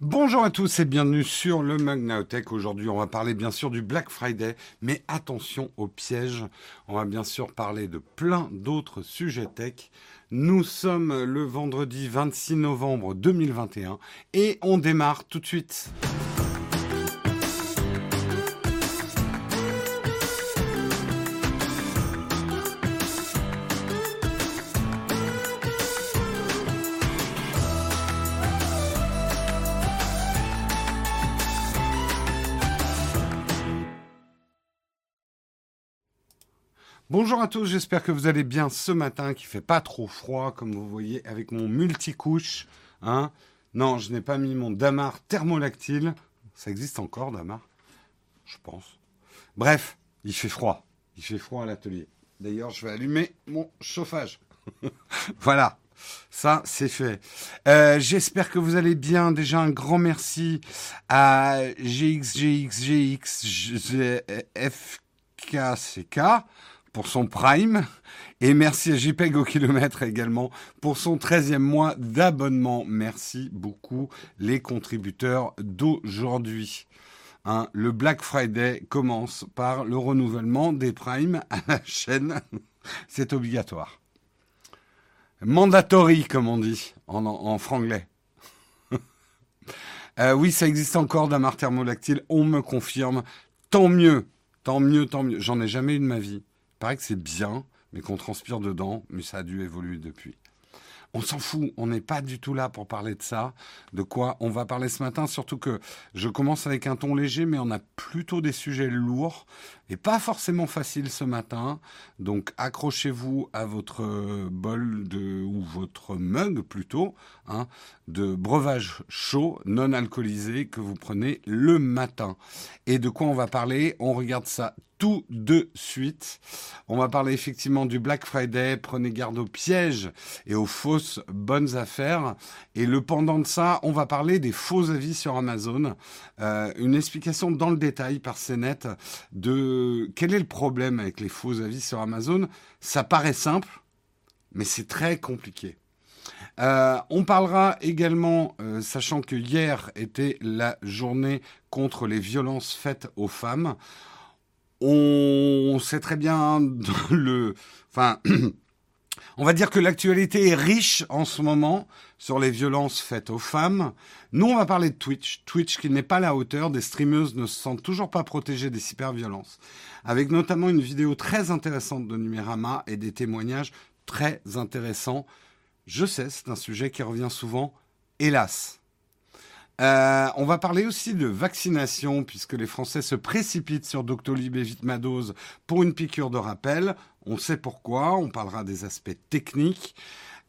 Bonjour à tous et bienvenue sur le Mug Aujourd'hui, on va parler bien sûr du Black Friday, mais attention aux pièges. On va bien sûr parler de plein d'autres sujets tech. Nous sommes le vendredi 26 novembre 2021 et on démarre tout de suite. Bonjour à tous, j'espère que vous allez bien ce matin, qui fait pas trop froid, comme vous voyez, avec mon multicouche. Hein non, je n'ai pas mis mon damar thermolactyle. Ça existe encore, damar? Je pense. Bref, il fait froid. Il fait froid à l'atelier. D'ailleurs, je vais allumer mon chauffage. voilà. Ça, c'est fait. Euh, j'espère que vous allez bien. Déjà, un grand merci à GXGXGXFKCK pour son Prime. Et merci à JPEG au kilomètre également pour son 13e mois d'abonnement. Merci beaucoup les contributeurs d'aujourd'hui. Hein, le Black Friday commence par le renouvellement des primes à la chaîne. C'est obligatoire. Mandatory, comme on dit en, franglais. euh, oui, ça existe encore d'un thermolactyle, on me confirme. Tant mieux, tant mieux, tant mieux. J'en ai jamais eu de ma vie paraît que c'est bien, mais qu'on transpire dedans, mais ça a dû évoluer depuis. On s'en fout, on n'est pas du tout là pour parler de ça. De quoi on va parler ce matin, surtout que je commence avec un ton léger, mais on a plutôt des sujets lourds et pas forcément faciles ce matin. Donc accrochez-vous à votre bol de ou votre mug plutôt hein, de breuvage chaud non alcoolisé que vous prenez le matin. Et de quoi on va parler? On regarde ça tout de suite. On va parler effectivement du Black Friday. Prenez garde aux pièges et aux fausses bonnes affaires. Et le pendant de ça, on va parler des faux avis sur Amazon. Euh, une explication dans le détail par CNET de quel est le problème avec les faux avis sur Amazon? Ça paraît simple, mais c'est très compliqué. Euh, on parlera également, euh, sachant que hier était la journée contre les violences faites aux femmes on sait très bien le, enfin, on va dire que l'actualité est riche en ce moment sur les violences faites aux femmes. Nous, on va parler de Twitch. Twitch qui n'est pas à la hauteur. Des streameuses ne se sentent toujours pas protégées des cyberviolences. Avec notamment une vidéo très intéressante de Numérama et des témoignages très intéressants. Je sais, c'est un sujet qui revient souvent. Hélas. Euh, on va parler aussi de vaccination, puisque les Français se précipitent sur Doctolib et Vitmadose pour une piqûre de rappel. On sait pourquoi, on parlera des aspects techniques.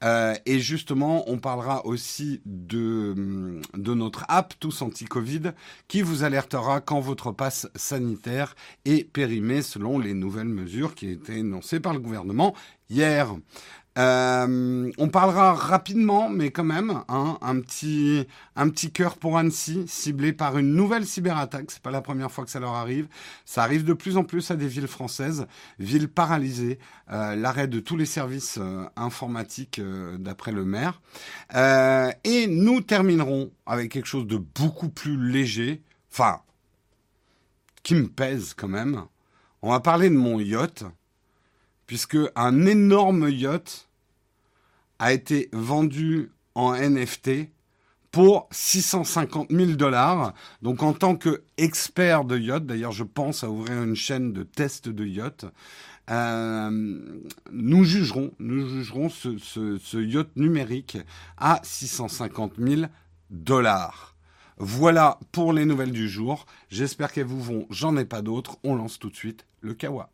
Euh, et justement, on parlera aussi de, de notre app Tous Anti-Covid qui vous alertera quand votre passe sanitaire est périmé selon les nouvelles mesures qui ont été énoncées par le gouvernement hier. Euh, on parlera rapidement, mais quand même, hein, un petit un petit cœur pour Annecy, ciblé par une nouvelle cyberattaque. C'est pas la première fois que ça leur arrive. Ça arrive de plus en plus à des villes françaises, villes paralysées. Euh, l'arrêt de tous les services euh, informatiques, d'après le maire. et nous terminerons avec quelque chose de beaucoup plus léger, enfin, qui me pèse quand même. On va parler de mon yacht puisque un énorme yacht a été vendu en NFT pour 650 000 dollars. Donc en tant qu'expert de yacht, d'ailleurs je pense à ouvrir une chaîne de test de yacht, euh, nous jugerons, nous jugerons ce, ce, yacht numérique à 650 000 dollars. Voilà pour les nouvelles du jour. J'espère qu'elles vous vont. J'en ai pas d'autres. On lance tout de suite le Kawa.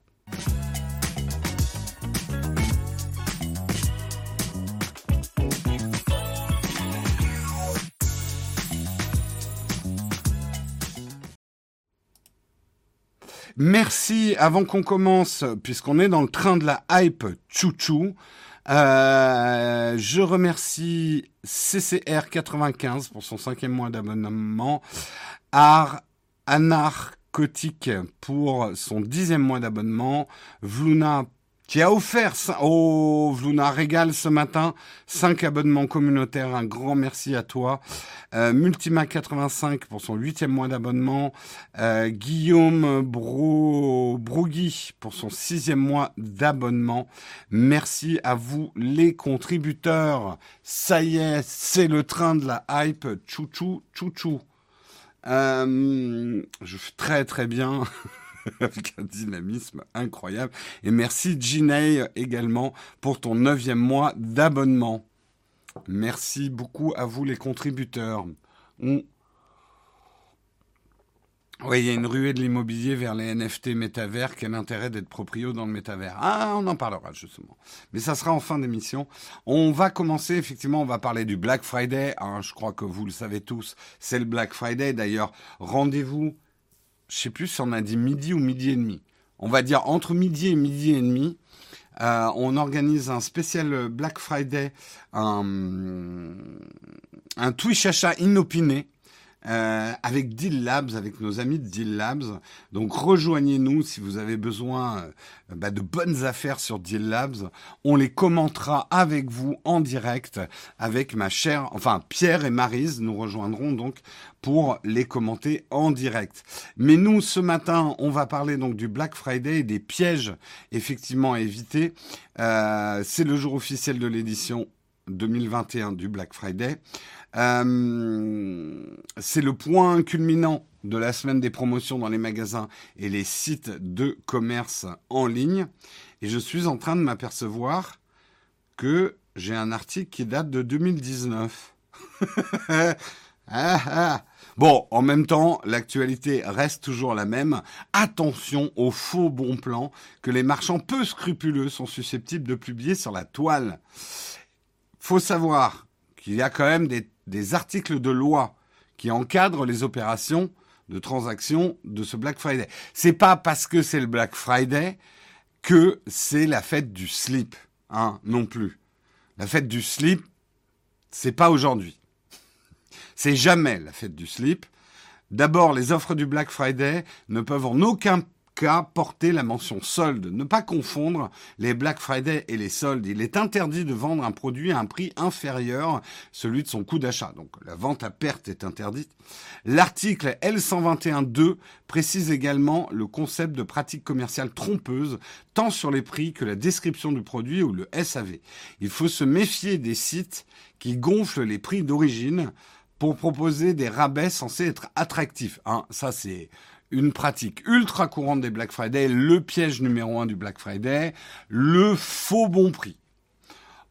Merci, avant qu'on commence, puisqu'on est dans le train de la hype chouchou, euh, je remercie CCR95 pour son cinquième mois d'abonnement, Art Anarchotique pour son dixième mois d'abonnement, Vluna qui a offert au Vluna Régal ce matin 5 abonnements communautaires. Un grand merci à toi. Euh, Multima85 pour son huitième mois d'abonnement. Euh, Guillaume Bro, pour son sixième mois d'abonnement. Merci à vous les contributeurs. Ça y est, c'est le train de la hype. Chouchou, chouchou. Euh, je fais très très bien. avec un dynamisme incroyable. Et merci Ginei également pour ton neuvième mois d'abonnement. Merci beaucoup à vous les contributeurs. Oui, il y a une ruée de l'immobilier vers les NFT métavers. Quel intérêt d'être proprio dans le métavers? Ah, on en parlera justement. Mais ça sera en fin d'émission. On va commencer, effectivement, on va parler du Black Friday. Hein, je crois que vous le savez tous, c'est le Black Friday. D'ailleurs, rendez-vous je sais plus si on a dit midi ou midi et demi. On va dire entre midi et midi et demi. Euh, on organise un spécial Black Friday, un, un Twitch achat inopiné euh, avec Deal Labs, avec nos amis de Deal Labs. Donc rejoignez-nous si vous avez besoin euh, bah, de bonnes affaires sur Deal Labs. On les commentera avec vous en direct, avec ma chère, enfin Pierre et Marise nous rejoindront donc pour les commenter en direct. Mais nous, ce matin, on va parler donc du Black Friday et des pièges effectivement à éviter. Euh, C'est le jour officiel de l'édition 2021 du Black Friday. Euh, c'est le point culminant de la semaine des promotions dans les magasins et les sites de commerce en ligne. Et je suis en train de m'apercevoir que j'ai un article qui date de 2019. Ah, ah. Bon, en même temps, l'actualité reste toujours la même. Attention aux faux bons plans que les marchands peu scrupuleux sont susceptibles de publier sur la toile. Faut savoir qu'il y a quand même des articles de loi qui encadrent les opérations de transaction de ce Black Friday. C'est pas parce que c'est le Black Friday que c'est la fête du slip, hein, non plus. La fête du slip, c'est pas aujourd'hui. C'est jamais la fête du slip. D'abord, les offres du Black Friday ne peuvent en aucun porter la mention solde. Ne pas confondre les Black Friday et les soldes. Il est interdit de vendre un produit à un prix inférieur celui de son coût d'achat. Donc la vente à perte est interdite. L'article L121.2 précise également le concept de pratique commerciale trompeuse tant sur les prix que la description du produit ou le SAV. Il faut se méfier des sites qui gonflent les prix d'origine pour proposer des rabais censés être attractifs. Hein, ça c'est une pratique ultra courante des Black Friday, le piège numéro un du Black Friday, le faux bon prix.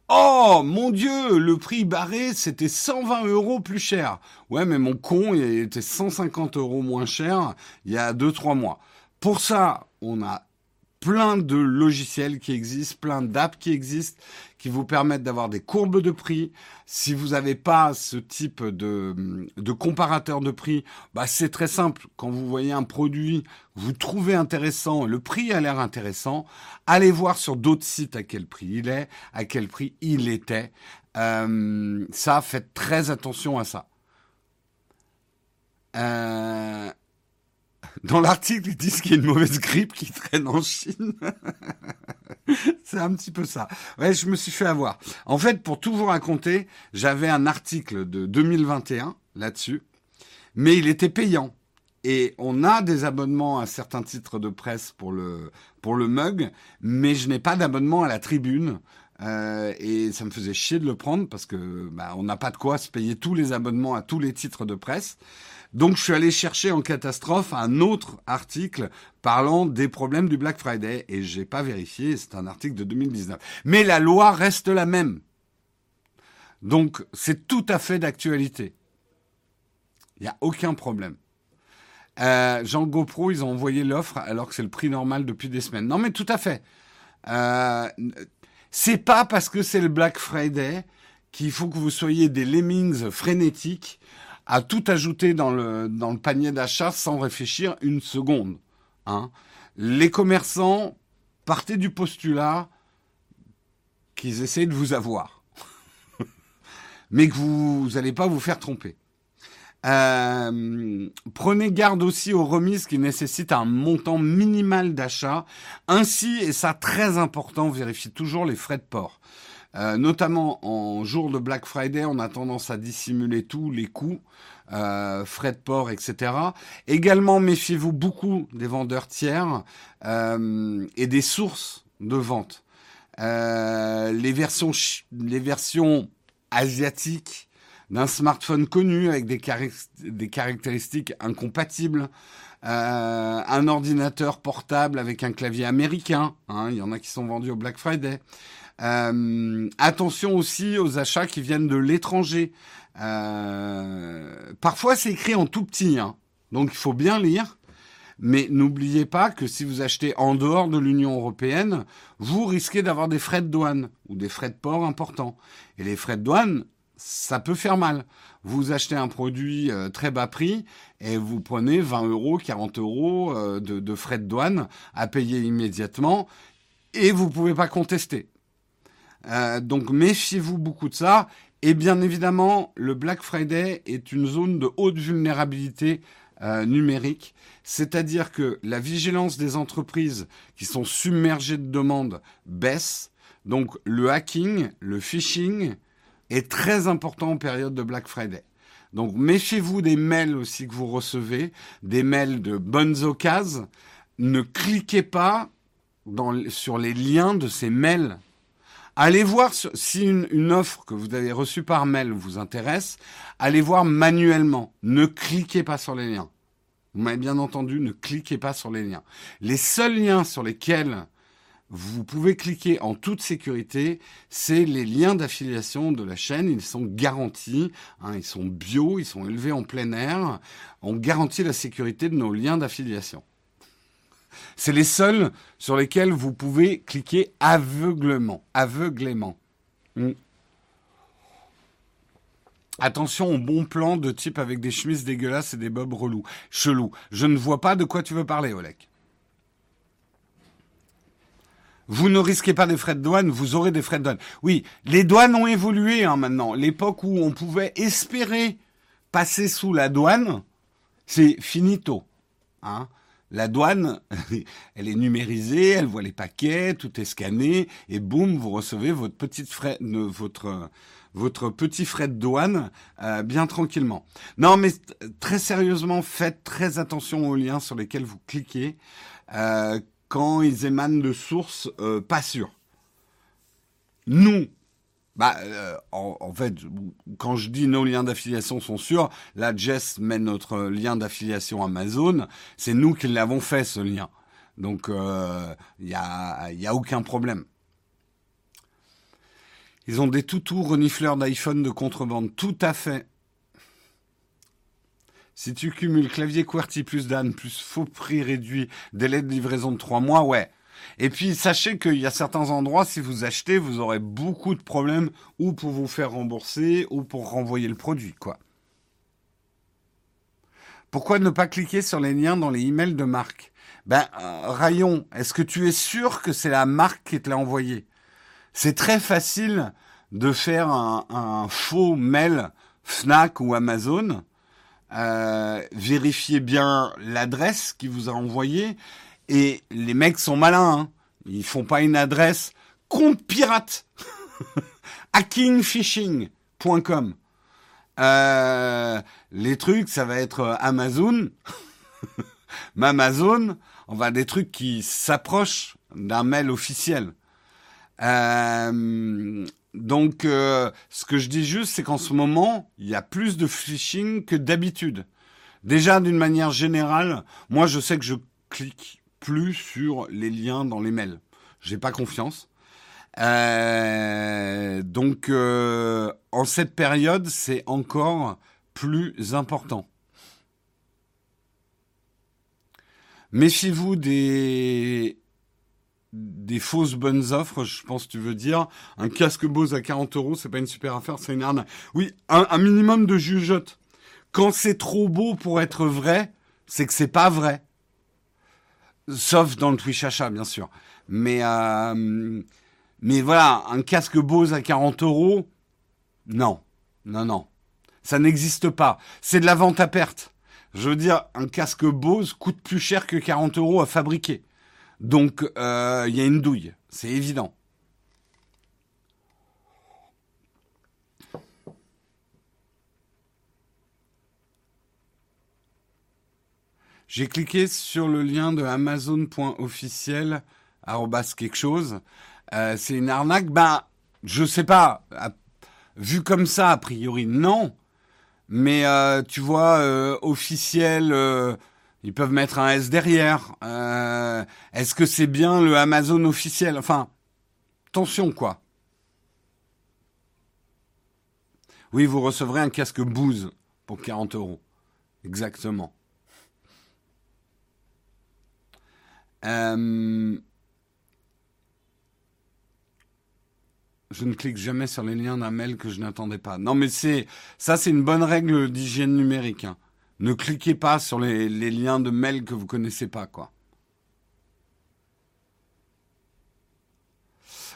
Oh mon Dieu, le prix barré, c'était 120 euros plus cher. Ouais, mais mon con, il était 150 euros moins cher il y a 2-3 mois. Pour ça, on a plein de logiciels qui existent, plein d'apps qui existent, qui vous permettent d'avoir des courbes de prix. Si vous n'avez pas ce type de, de comparateur de prix, bah c'est très simple. Quand vous voyez un produit, vous trouvez intéressant, le prix a l'air intéressant, allez voir sur d'autres sites à quel prix il est, à quel prix il était. Euh, ça, faites très attention à ça. Euh, dans l'article, ils disent qu'il y a une mauvaise grippe qui traîne en Chine. c'est un petit peu ça. Ouais, je me suis fait avoir. En fait, pour tout vous raconter, j'avais un article de 2021 là-dessus, mais il était payant. Et on a des abonnements à certains titres de presse pour le, pour le mug, mais je n'ai pas d'abonnement à la tribune. Euh, et ça me faisait chier de le prendre parce que bah, on n'a pas de quoi se payer tous les abonnements à tous les titres de presse. Donc je suis allé chercher en catastrophe un autre article parlant des problèmes du Black Friday et j'ai pas vérifié, c'est un article de 2019. Mais la loi reste la même. Donc c'est tout à fait d'actualité. Il n'y a aucun problème. Euh, Jean GoPro, ils ont envoyé l'offre alors que c'est le prix normal depuis des semaines. Non mais tout à fait. Euh, c'est pas parce que c'est le Black Friday qu'il faut que vous soyez des lemmings frénétiques à tout ajouter dans le, panier d'achat sans réfléchir une seconde. Hein. Les commerçants partaient du postulat qu'ils essaient de vous avoir, mais que vous n'allez pas vous faire tromper. Euh, prenez garde aussi aux remises qui nécessitent un montant minimal d'achat. Ainsi, et ça très important, vérifiez toujours les frais de port. Euh, notamment en jour de Black Friday, on a tendance à dissimuler tous les coûts, euh, frais de port, etc. Également, méfiez-vous beaucoup des vendeurs tiers et des sources de vente. les versions, les versions asiatiques d'un smartphone connu avec des, des caractéristiques incompatibles, euh, un ordinateur portable avec un clavier américain, hein, il y en a qui sont vendus au Black Friday. Euh, attention aussi aux achats qui viennent de l'étranger. Euh, parfois c'est écrit en tout petit, hein, donc il faut bien lire. Mais n'oubliez pas que si vous achetez en dehors de l'Union européenne, vous risquez d'avoir des frais de douane ou des frais de port importants. Et les frais de douane, ça peut faire mal. Vous achetez un produit euh, très bas prix et vous prenez 20 euros, 40 euros euh, de, frais de douane à payer immédiatement et vous ne pouvez pas contester. Euh, donc méfiez-vous beaucoup de ça. Et bien évidemment, le Black Friday est une zone de haute vulnérabilité numérique, c'est-à-dire que la vigilance des entreprises qui sont submergées de demandes baisse. Donc le hacking, le phishing, est très important en période de Black Friday. Donc méfiez-vous des mails aussi que vous recevez, des mails de bonnes occasions. Ne cliquez pas sur les liens de ces mails. Allez voir si une, offre que vous avez reçue par mail vous intéresse. Allez voir manuellement. Ne cliquez pas sur les liens. Vous bien entendu, ne cliquez pas sur les liens. Les seuls liens sur lesquels vous pouvez cliquer en toute sécurité. C'est les liens d'affiliation de la chaîne. Ils sont garantis. Hein, ils sont bio, ils sont élevés en plein air. On garantit la sécurité de nos liens d'affiliation. C'est les seuls sur lesquels vous pouvez cliquer aveuglement. Aveuglément. Hmm. Attention au bon plan de type avec des chemises dégueulasses et des bobs relous. Chelou. Je ne vois pas de quoi tu veux parler, Oleg. Vous ne risquez pas des frais de douane, vous aurez des frais de douane. Oui, les douanes ont évolué hein, maintenant. L'époque où on pouvait espérer passer sous la douane, c'est finito. Hein. La douane, elle est numérisée, elle voit les paquets, tout est scanné, et boum, vous recevez votre petite frais, votre votre petit frais de douane euh, bien tranquillement. Non, mais très sérieusement, faites très attention aux liens sur lesquels vous cliquez. Euh, quand ils émanent de sources euh, pas sûres. Nous, bah, euh, en, fait, quand je dis nos liens d'affiliation sont sûrs, là, Jess met notre lien d'affiliation Amazon. C'est nous qui l'avons fait, ce lien. Donc, il euh, n'y a, y a aucun problème. Ils ont des toutous renifleurs d'iPhone de contrebande. Tout à fait. Si tu cumules clavier QWERTY plus Dan plus faux prix réduit, délai de livraison de 3 mois, ouais. Et puis sachez qu'il y a certains endroits, si vous achetez, vous aurez beaucoup de problèmes ou pour vous faire rembourser ou pour renvoyer le produit, quoi. Pourquoi ne pas cliquer sur les liens dans les emails de marque? Ben, euh, Rayon, est-ce que tu es sûr que c'est la marque qui te l'a envoyé? C'est très facile de faire un, faux mail Fnac ou Amazon euh, vérifiez bien l'adresse qui vous a envoyé. Et les mecs sont malins. Hein. Ils font pas une adresse compte pirate. hackingphishing.com. Euh, les trucs, ça va être Amazon. Amazon, on va des trucs qui s'approchent d'un mail officiel. Euh, donc, euh, ce que je dis juste, c'est qu'en ce moment, il y a plus de phishing que d'habitude. Déjà, d'une manière générale, moi, je sais que je clique plus sur les liens dans les mails. J'ai pas confiance. Euh, donc, euh, en cette période, c'est encore plus important. Méfiez-vous des des fausses bonnes offres, je pense que tu veux dire. Un casque Bose à 40 euros, c'est pas une super affaire, c'est une arnaque. Oui, un, minimum de jugeote. Quand c'est trop beau pour être vrai, c'est que c'est pas vrai. Sauf dans le Twitch achat, bien sûr. Mais, euh, mais voilà, un casque Bose à 40 euros, non. Non, non. Ça n'existe pas. C'est de la vente à perte. Je veux dire, un casque Bose coûte plus cher que 40 euros à fabriquer. Donc, euh, il y a une douille. C'est évident. J'ai cliqué sur le lien de amazon.officiel quelque chose. Euh, c'est une arnaque. Ben, je sais pas. Vu comme ça, a priori, non. Mais euh, tu vois, euh, officiel, ils peuvent mettre un S derrière. Est-ce que c'est bien le Amazon officiel? Enfin, attention quoi. Oui, vous recevrez un casque Booz pour 40 euros. Exactement. Euh, je ne clique jamais sur les liens d'un mail que je n'attendais pas. Non, mais c'est ça, c'est une bonne règle d'hygiène numérique. Hein. Ne cliquez pas sur les, liens de mail que vous connaissez pas, quoi.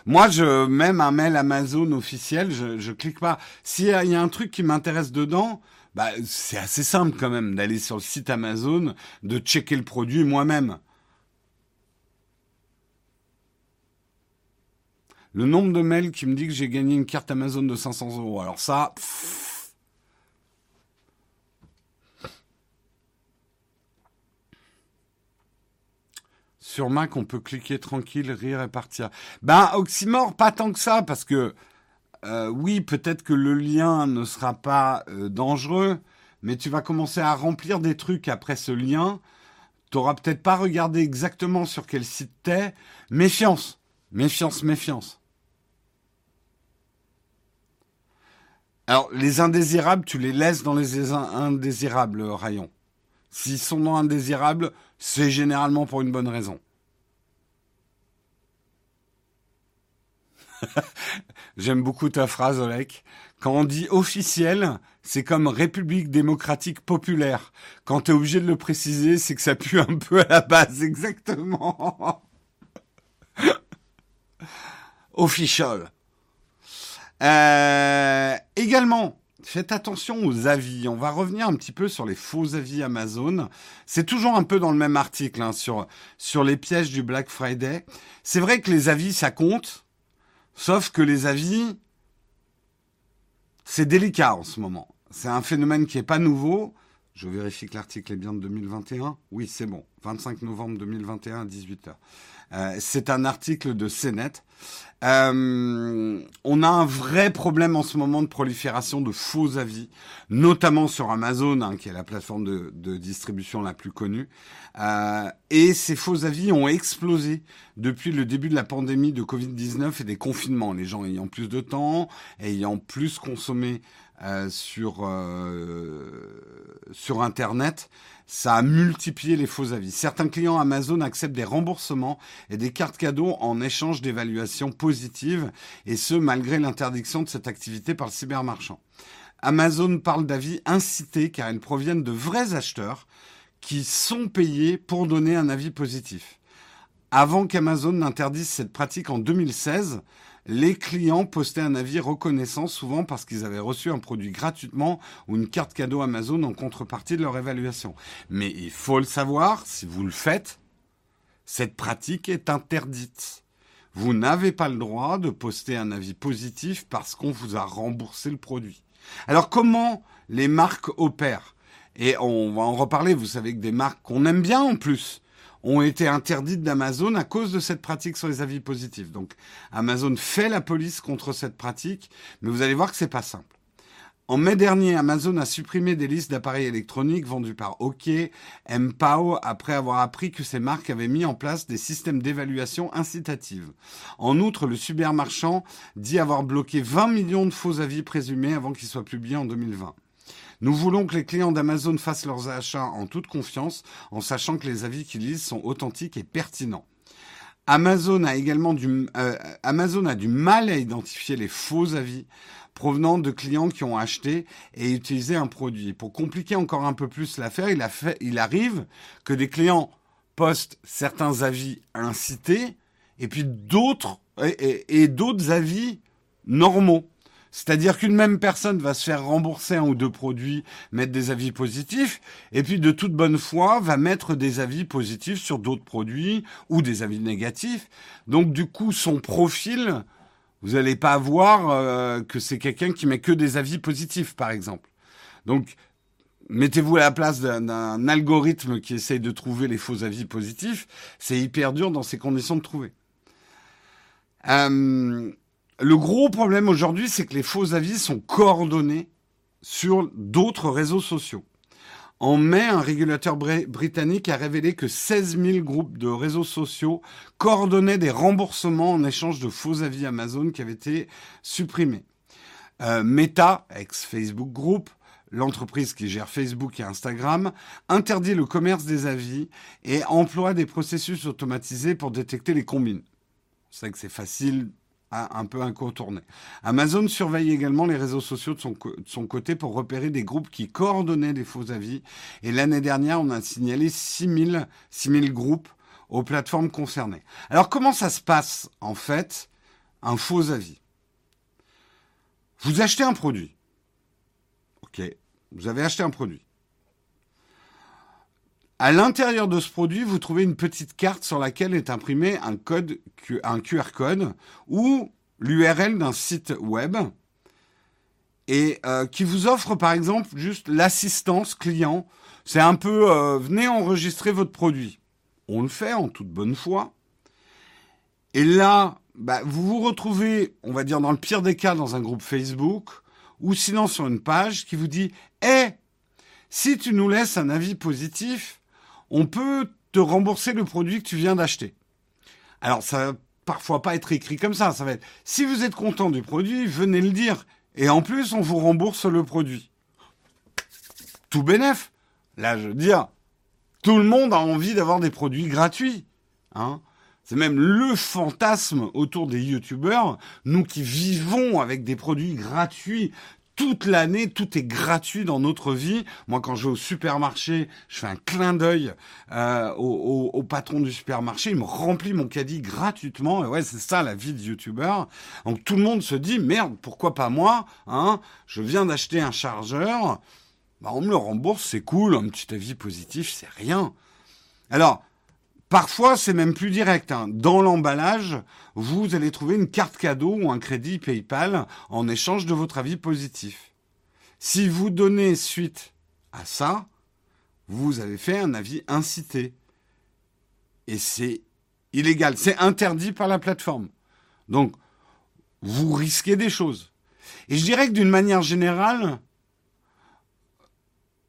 Moi, je même un mail Amazon officiel, je, je clique pas. S'il y, y, a un truc qui m'intéresse dedans, bah c'est assez simple quand même d'aller sur le site Amazon, de checker le produit moi-même. Le nombre de mails qui me dit que j'ai gagné une carte Amazon de 500 euros. Alors ça... Sur Mac, on peut cliquer tranquille, rire et partir. Ben, Oxymore, pas tant que ça, parce que euh, oui, peut-être que le lien ne sera pas euh, dangereux, mais tu vas commencer à remplir des trucs après ce lien. Tu n'auras peut-être pas regardé exactement sur quel site t'es. Méfiance, méfiance, méfiance. Alors, les indésirables, tu les laisses dans les indésirables, Rayon. S'ils sont dans indésirables, c'est généralement pour une bonne raison. J'aime beaucoup ta phrase, Olek. Quand on dit officiel, c'est comme République démocratique populaire. Quand tu es obligé de le préciser, c'est que ça pue un peu à la base, exactement. Official. Euh, également, faites attention aux avis. On va revenir un petit peu sur les faux avis Amazon. C'est toujours un peu dans le même article hein, sur, sur les pièges du Black Friday. C'est vrai que les avis, ça compte. Sauf que les avis, c'est délicat en ce moment. C'est un phénomène qui n'est pas nouveau. Je vérifie que l'article est bien de 2021. Oui, c'est bon. 25 novembre 2021 à 18h. Euh, c'est un article de CNET. Euh, on a un vrai problème en ce moment de prolifération de faux avis, notamment sur Amazon, hein, qui est la plateforme de, distribution la plus connue. Euh, et ces faux avis ont explosé depuis le début de la pandémie de Covid-19 et des confinements. Les gens ayant plus de temps, ayant plus consommé euh, sur, sur Internet, ça a multiplié les faux avis. Certains clients Amazon acceptent des remboursements et des cartes cadeaux en échange d'évaluations positives, et ce malgré l'interdiction de cette activité par le cybermarchand. Amazon parle d'avis incités car ils proviennent de vrais acheteurs qui sont payés pour donner un avis positif. Avant qu'Amazon n'interdise cette pratique en 2016, les clients postaient un avis reconnaissant, souvent parce qu'ils avaient reçu un produit gratuitement ou une carte cadeau Amazon en contrepartie de leur évaluation. Mais il faut le savoir, si vous le faites, cette pratique est interdite. Vous n'avez pas le droit de poster un avis positif parce qu'on vous a remboursé le produit. Alors comment les marques opèrent? Et on va en reparler, vous savez que des marques qu'on aime bien en plus, ont été interdites d'Amazon à cause de cette pratique sur les avis positifs. Donc Amazon fait la police contre cette pratique, mais vous allez voir que c'est pas simple. En mai dernier, Amazon a supprimé des listes d'appareils électroniques vendus par OK, MPOW, après avoir appris que ces marques avaient mis en place des systèmes d'évaluation incitative. En outre, le supermarchand dit avoir bloqué 20 millions de faux avis présumés avant qu'ils soient publiés en 2020. Nous voulons que les clients d'Amazon fassent leurs achats en toute confiance, en sachant que les avis qu'ils lisent sont authentiques et pertinents. Amazon a également du, euh, Amazon a du mal à identifier les faux avis provenant de clients qui ont acheté et utilisé un produit. Pour compliquer encore un peu plus l'affaire, il, il arrive que des clients postent certains avis incités et puis d'autres et d'autres avis normaux. C'est-à-dire qu'une même personne va se faire rembourser un ou deux produits, mettre des avis positifs, et puis de toute bonne foi va mettre des avis positifs sur d'autres produits ou des avis négatifs. Donc du coup, son profil, vous n'allez pas voir euh, que c'est quelqu'un qui met que des avis positifs, par exemple. Donc mettez-vous à la place d'un algorithme qui essaye de trouver les faux avis positifs, c'est hyper dur dans ces conditions de trouver. Euh, le gros problème aujourd'hui, c'est que les faux avis sont coordonnés sur d'autres réseaux sociaux. En mai, un régulateur britannique a révélé que 16 000 groupes de réseaux sociaux coordonnaient des remboursements en échange de faux avis Amazon qui avaient été supprimés. Euh, Meta, ex-Facebook Group, l'entreprise qui gère Facebook et Instagram, interdit le commerce des avis et emploie des processus automatisés pour détecter les combines. C'est vrai que c'est facile un peu incontourné. Amazon surveille également les réseaux sociaux de son, côté pour repérer des groupes qui coordonnaient des faux avis. Et l'année dernière, on a signalé 6000, 6000 groupes aux plateformes concernées. Alors comment ça se passe en fait un faux avis? Vous achetez un produit. Ok, vous avez acheté un produit. À l'intérieur de ce produit, vous trouvez une petite carte sur laquelle est imprimé un QR code ou l'URL d'un site web et euh, qui vous offre par exemple juste l'assistance client. C'est un peu euh, venez enregistrer votre produit. On le fait en toute bonne foi. Et là, bah, vous vous retrouvez, on va dire dans le pire des cas, dans un groupe Facebook ou sinon sur une page qui vous dit "Eh, si tu nous laisses un avis positif, on peut te rembourser le produit que tu viens d'acheter. Alors ça va parfois pas être écrit comme ça, ça va être si vous êtes content du produit, venez le dire et en plus on vous rembourse le produit. Tout bénef. Là, je veux dire, tout le monde a envie d'avoir des produits gratuits, hein. C'est même le fantasme autour des youtubeurs, nous qui vivons avec des produits gratuits toute l'année, tout est gratuit dans notre vie. Moi, quand je vais au supermarché, je fais un clin d'œil euh, au, patron du supermarché, il me remplit mon caddie gratuitement. Et ouais, c'est ça la vie de youtubeur. Donc tout le monde se dit merde, pourquoi pas moi hein? Je viens d'acheter un chargeur, bah, on me le rembourse, c'est cool, un petit avis positif, c'est rien. Alors, Parfois, c'est même plus direct. Hein. Dans l'emballage, vous allez trouver une carte cadeau ou un crédit PayPal en échange de votre avis positif. Si vous donnez suite à ça, vous avez fait un avis incité. Et c'est illégal, c'est interdit par la plateforme. Donc, vous risquez des choses. Et je dirais que d'une manière générale,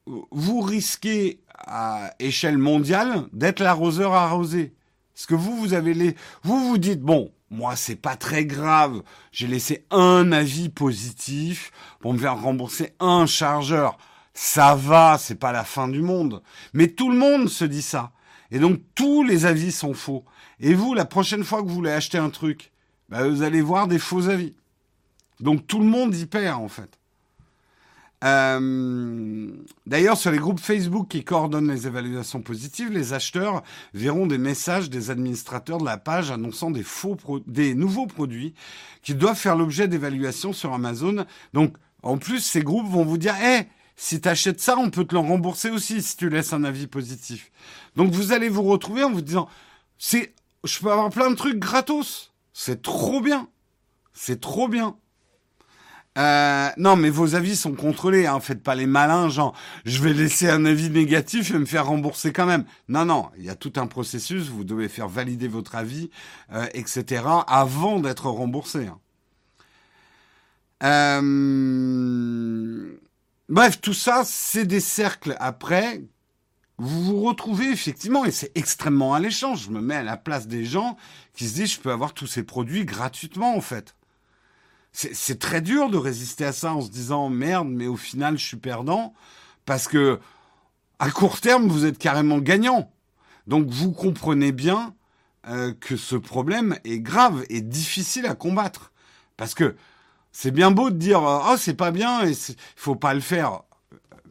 vous risquez à échelle mondiale d'être l'arroseur arrosé. Parce que vous, vous avez les, vous vous dites bon, moi c'est pas très grave, j'ai laissé un avis positif pour me faire rembourser un chargeur. Ça va, c'est pas la fin du monde. Mais tout le monde se dit ça. Et donc tous les avis sont faux. Et vous, la prochaine fois que vous voulez acheter un truc, bah, vous allez voir des faux avis. Donc tout le monde y perd en fait. Euh, d'ailleurs, sur les groupes Facebook qui coordonnent les évaluations positives, les acheteurs verront des messages des administrateurs de la page annonçant des, faux des nouveaux produits qui doivent faire l'objet d'évaluations sur Amazon. Donc, en plus, ces groupes vont vous dire, hé, si tu achètes ça, on peut te le rembourser aussi si tu laisses un avis positif. Donc, vous allez vous retrouver en vous disant, je peux avoir plein de trucs gratos. C'est trop bien. C'est trop bien. Euh, non, mais vos avis sont contrôlés. Hein. Faites pas les malins, genre je vais laisser un avis négatif et me faire rembourser quand même. Non, non, il y a tout un processus. Vous devez faire valider votre avis, euh, etc. avant d'être remboursé. Hein. Euh... Bref, tout ça, c'est des cercles après. Vous vous retrouvez effectivement, et c'est extrêmement alléchant. Je me mets à la place des gens qui se disent, je peux avoir tous ces produits gratuitement en fait c'est très dur de résister à ça en se disant merde, mais au final, je suis perdant parce que à court terme, vous êtes carrément gagnant. Donc vous comprenez bien euh, que ce problème est grave et difficile à combattre parce que c'est bien beau de dire oh c'est pas bien et faut pas le faire.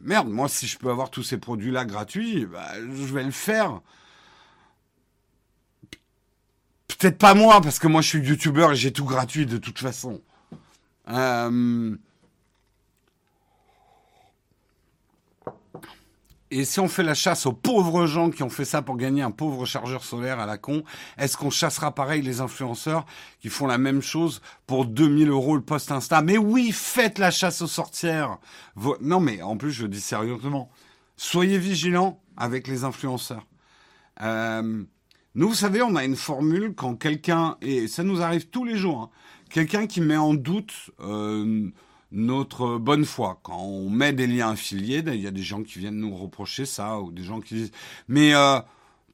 Merde, moi si je peux avoir tous ces produits là gratuits, bah, je vais le faire. Peut-être pas moi parce que moi je suis youtubeur et j'ai tout gratuit de toute façon. Euh, Et si on fait la chasse aux pauvres gens qui ont fait ça pour gagner un pauvre chargeur solaire à la con, est-ce qu'on chassera pareil les influenceurs qui font la même chose pour 2000 euros le post Insta? Mais oui, faites la chasse aux sorcières. Non, mais en plus, je dis sérieusement, soyez vigilants avec les influenceurs. Euh, nous, vous savez, on a une formule quand quelqu'un, et ça nous arrive tous les jours, hein, quelqu'un qui met en doute... Euh, notre bonne foi. Quand on met des liens affiliés, il y a des gens qui viennent nous reprocher ça, ou des gens qui disent Mais euh,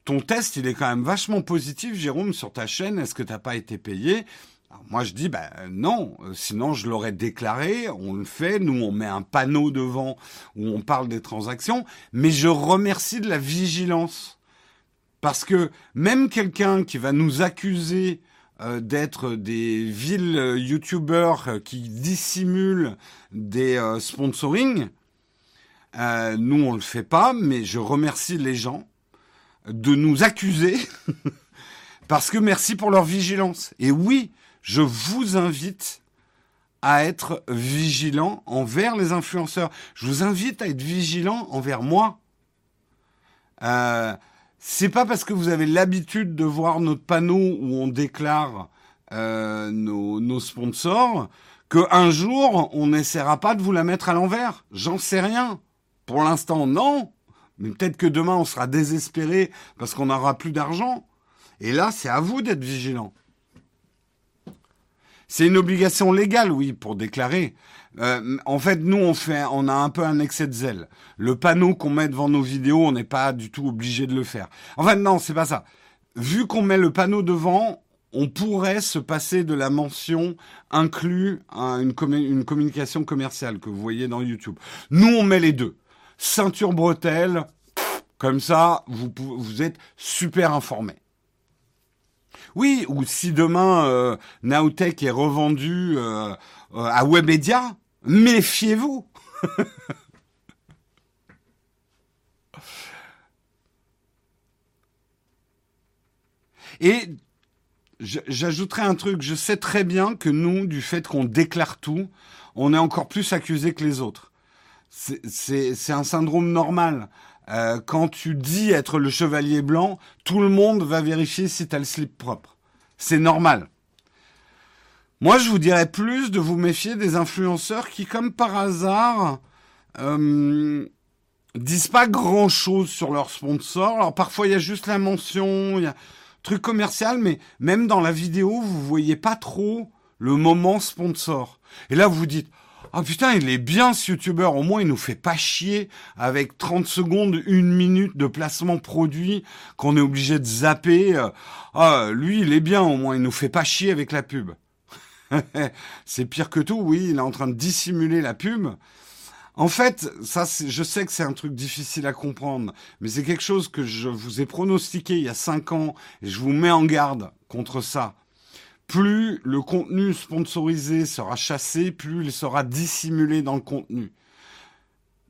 ton test, il est quand même vachement positif, Jérôme, sur ta chaîne, est-ce que tu n'as pas été payé? Moi, je dis, ben non, euh, sinon je l'aurais déclaré, on le fait, nous on met un panneau devant où on parle des transactions, mais je remercie de la vigilance. Parce que même quelqu'un qui va nous accuser euh, d'être des villes euh, youtubeurs euh, qui dissimulent des sponsoring. nous, on le fait pas, mais je remercie les gens de nous accuser parce que merci pour leur vigilance. Et oui, je vous invite à être vigilant envers les influenceurs. Je vous invite à être vigilant envers moi. C'est pas parce que vous avez l'habitude de voir notre panneau où on déclare euh, nos, nos, sponsors qu'un jour on n'essaiera pas de vous la mettre à l'envers. J'en sais rien. Pour l'instant, non. Mais peut-être que demain on sera désespéré parce qu'on n'aura plus d'argent. Et là, c'est à vous d'être vigilant. C'est une obligation légale, oui, pour déclarer. Euh, en fait, nous, on fait, on a un peu un excès de zèle. Le panneau qu'on met devant nos vidéos, on n'est pas du tout obligé de le faire. En fait, non, c'est pas ça. Vu qu'on met le panneau devant, on pourrait se passer de la mention inclus à une, communication commerciale que vous voyez dans YouTube. Nous, on met les deux. Ceinture bretelle, comme ça, vous, vous êtes super informé. Oui, ou si demain euh, est revendu euh, euh à Webedia, Méfiez-vous. Et j'ajouterai un truc, je sais très bien que nous, du fait qu'on déclare tout, on est encore plus accusé que les autres. C'est un syndrome normal. Euh, quand tu dis être le chevalier blanc, tout le monde va vérifier si tu as le slip propre. C'est normal. Moi, je vous dirais plus de vous méfier des influenceurs qui, comme par hasard, euh, disent pas grand-chose sur leurs sponsors. Alors parfois, il y a juste la mention, il y a truc commercial, mais même dans la vidéo, vous voyez pas trop le moment sponsor. Et là, vous vous dites, ah oh, putain, il est bien ce youtubeur, au moins il nous fait pas chier avec 30 secondes, une minute de placement produit qu'on est obligé de zapper. Ah, lui, il est bien, au moins il nous fait pas chier avec la pub. c'est pire que tout, oui, il est en train de dissimuler la pub. En fait, ça, je sais que c'est un truc difficile à comprendre, mais c'est quelque chose que je vous ai pronostiqué il y a cinq ans et je vous mets en garde contre ça. Plus le contenu sponsorisé sera chassé, plus il sera dissimulé dans le contenu.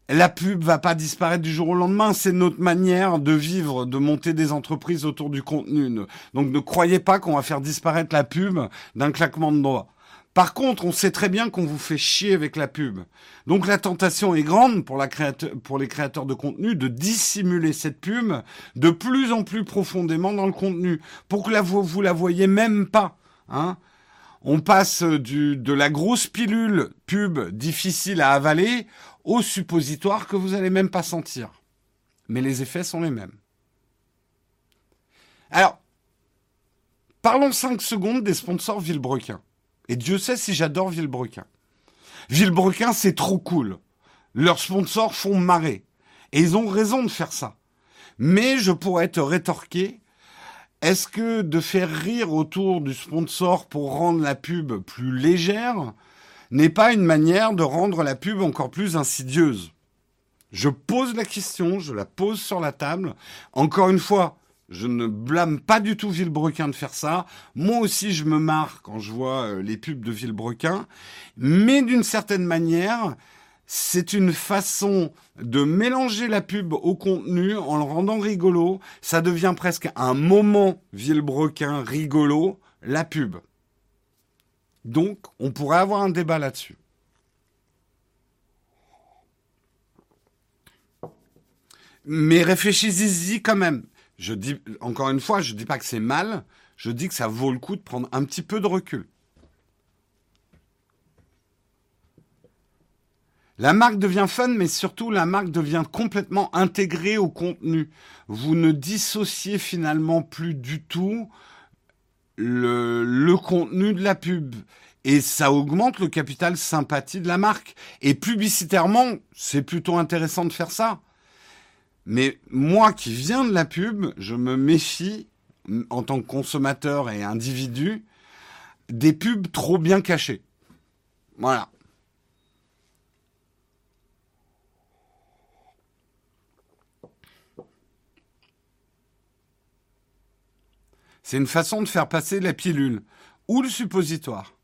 La pub va pas disparaître du jour au lendemain, c'est notre manière de vivre, de monter des entreprises autour du contenu. Donc ne croyez pas qu'on va faire disparaître la pub d'un claquement de doigts. Par contre, on sait très bien qu'on vous fait chier avec la pub. Donc la tentation est grande pour, les créateurs de contenu de dissimuler cette pub de plus en plus profondément dans le contenu, pour que vous, vous la voyez même pas. Hein on passe de la grosse pilule pub difficile à avaler au suppositoire que vous n'allez même pas sentir. Mais les effets sont les mêmes. Alors, parlons 5 secondes des sponsors Villebrequin. Et Dieu sait si j'adore Villebrequin. Villebrequin, c'est trop cool. Leurs sponsors font marrer. Et ils ont raison de faire ça. Mais je pourrais te rétorquer, est-ce que de faire rire autour du sponsor pour rendre la pub plus légère n'est pas une manière de rendre la pub encore plus insidieuse? Je pose la question, je la pose sur la table. Encore une fois, je ne blâme pas du tout Villebrequin de faire ça. Moi aussi, je me marre quand je vois euh, les pubs de Villebrequin. Mais d'une certaine manière, c'est une façon de mélanger la pub au contenu en le rendant rigolo. Ça devient presque un moment Villebrequin rigolo, la pub. Donc, on pourrait avoir un débat là-dessus. Mais réfléchissez-y quand même. Je dis, encore une fois, je dis pas que c'est mal, je dis que ça vaut le coup de prendre un petit peu de recul. La marque devient fun, mais surtout la marque devient complètement intégrée au contenu. Vous ne dissociez finalement plus du tout le, le contenu de la pub. Et ça augmente le capital sympathie de la marque. Et publicitairement, c'est plutôt intéressant de faire ça. Mais moi qui viens de la pub, je me méfie, en tant que consommateur et individu, des pubs trop bien cachées. Voilà. C'est une façon de faire passer la pilule ou le suppositoire.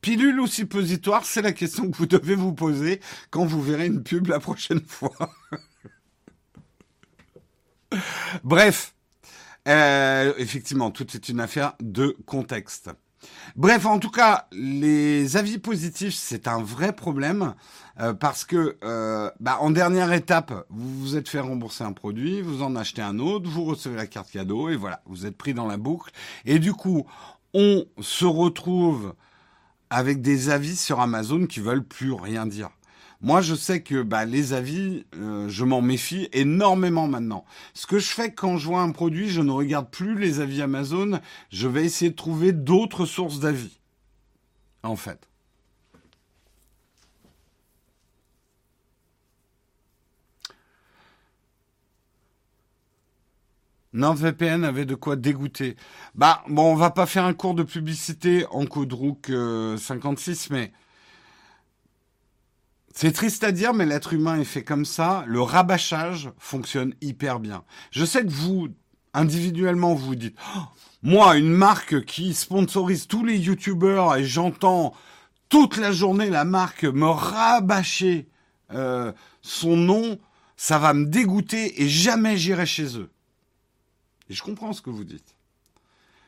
Pilule ou suppositoire, c'est la question que vous devez vous poser quand vous verrez une pub la prochaine fois. Bref, euh, effectivement, tout est une affaire de contexte. Bref, en tout cas, les avis positifs, c'est un vrai problème euh, parce que, euh, bah, en dernière étape, vous vous êtes fait rembourser un produit, vous en achetez un autre, vous recevez la carte cadeau et voilà, vous êtes pris dans la boucle. Et du coup, on se retrouve avec des avis sur Amazon qui veulent plus rien dire. Moi, je sais que bah, les avis, euh, je m'en méfie énormément maintenant. Ce que je fais quand je vois un produit, je ne regarde plus les avis Amazon. Je vais essayer de trouver d'autres sources d'avis. En fait. NordVPN avait de quoi dégoûter. Bah bon, on va pas faire un cours de publicité en code Rook 56, mais c'est triste à dire, mais l'être humain est fait comme ça. Le rabâchage fonctionne hyper bien. Je sais que vous, individuellement, vous dites, oh, moi, une marque qui sponsorise tous les youtubeurs et j'entends toute la journée la marque me rabâcher euh, son nom, ça va me dégoûter et jamais j'irai chez eux. Et je comprends ce que vous dites.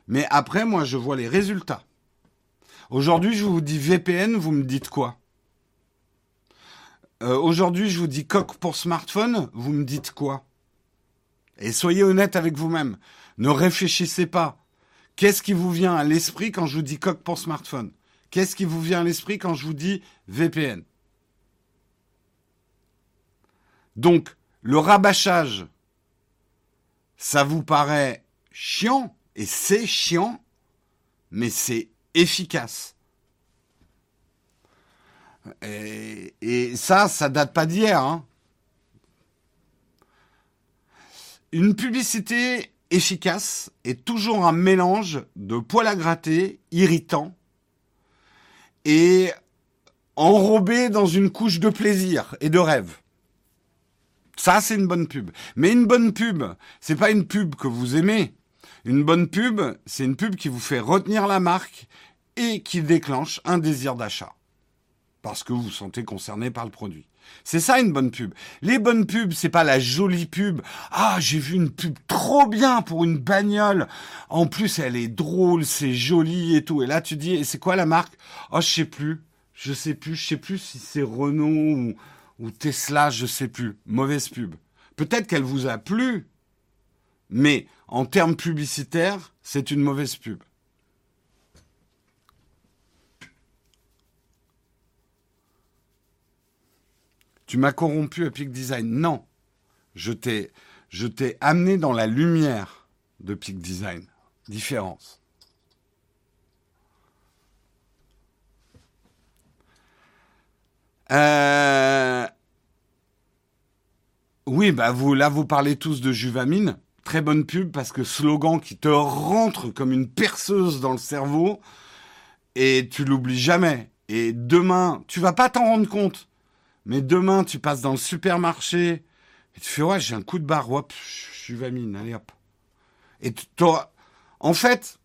Mais après, moi, je vois les résultats. Aujourd'hui, je vous dis VPN, vous me dites quoi? Euh, Aujourd'hui, je vous dis coq pour smartphone, vous me dites quoi? Et soyez honnête avec vous-même. Ne réfléchissez pas. Qu'est-ce qui vous vient à l'esprit quand je vous dis coq pour smartphone? Qu'est-ce qui vous vient à l'esprit quand je vous dis VPN Donc, le rabâchage, ça vous paraît chiant, et c'est chiant, mais c'est efficace. Et, ça, ça date pas d'hier. Hein. Une publicité efficace est toujours un mélange de poils à gratter, irritant, et enrobé dans une couche de plaisir et de rêve. Ça, c'est une bonne pub. Mais une bonne pub, c'est pas une pub que vous aimez. Une bonne pub, c'est une pub qui vous fait retenir la marque et qui déclenche un désir d'achat parce que vous sentez concerné par le produit. C'est ça une bonne pub. Les bonnes pubs, c'est pas la jolie pub. Ah, j'ai vu une pub trop bien pour une bagnole. En plus, elle est drôle, c'est joli et tout. Et là, tu dis, c'est quoi la marque? Oh, je sais plus. Je sais plus. Je sais plus si c'est Renault ou, ou Tesla. Je sais plus. Mauvaise pub. Peut-être qu'elle vous a plu, mais en termes publicitaires, c'est une mauvaise pub. Tu m'as corrompu à Peak Design. Non. Je t'ai, je t'ai amené dans la lumière de Peak Design. Différence. Euh, oui, bah vous, là, vous parlez tous de Juvamine. Très bonne pub parce que slogan qui te rentre comme une perceuse dans le cerveau et tu l'oublies jamais. Et demain, tu vas pas t'en rendre compte. Mais demain, tu passes dans le supermarché et tu fais ouais, j'ai un coup de barre, hop, je allez hop. Et toi, en fait,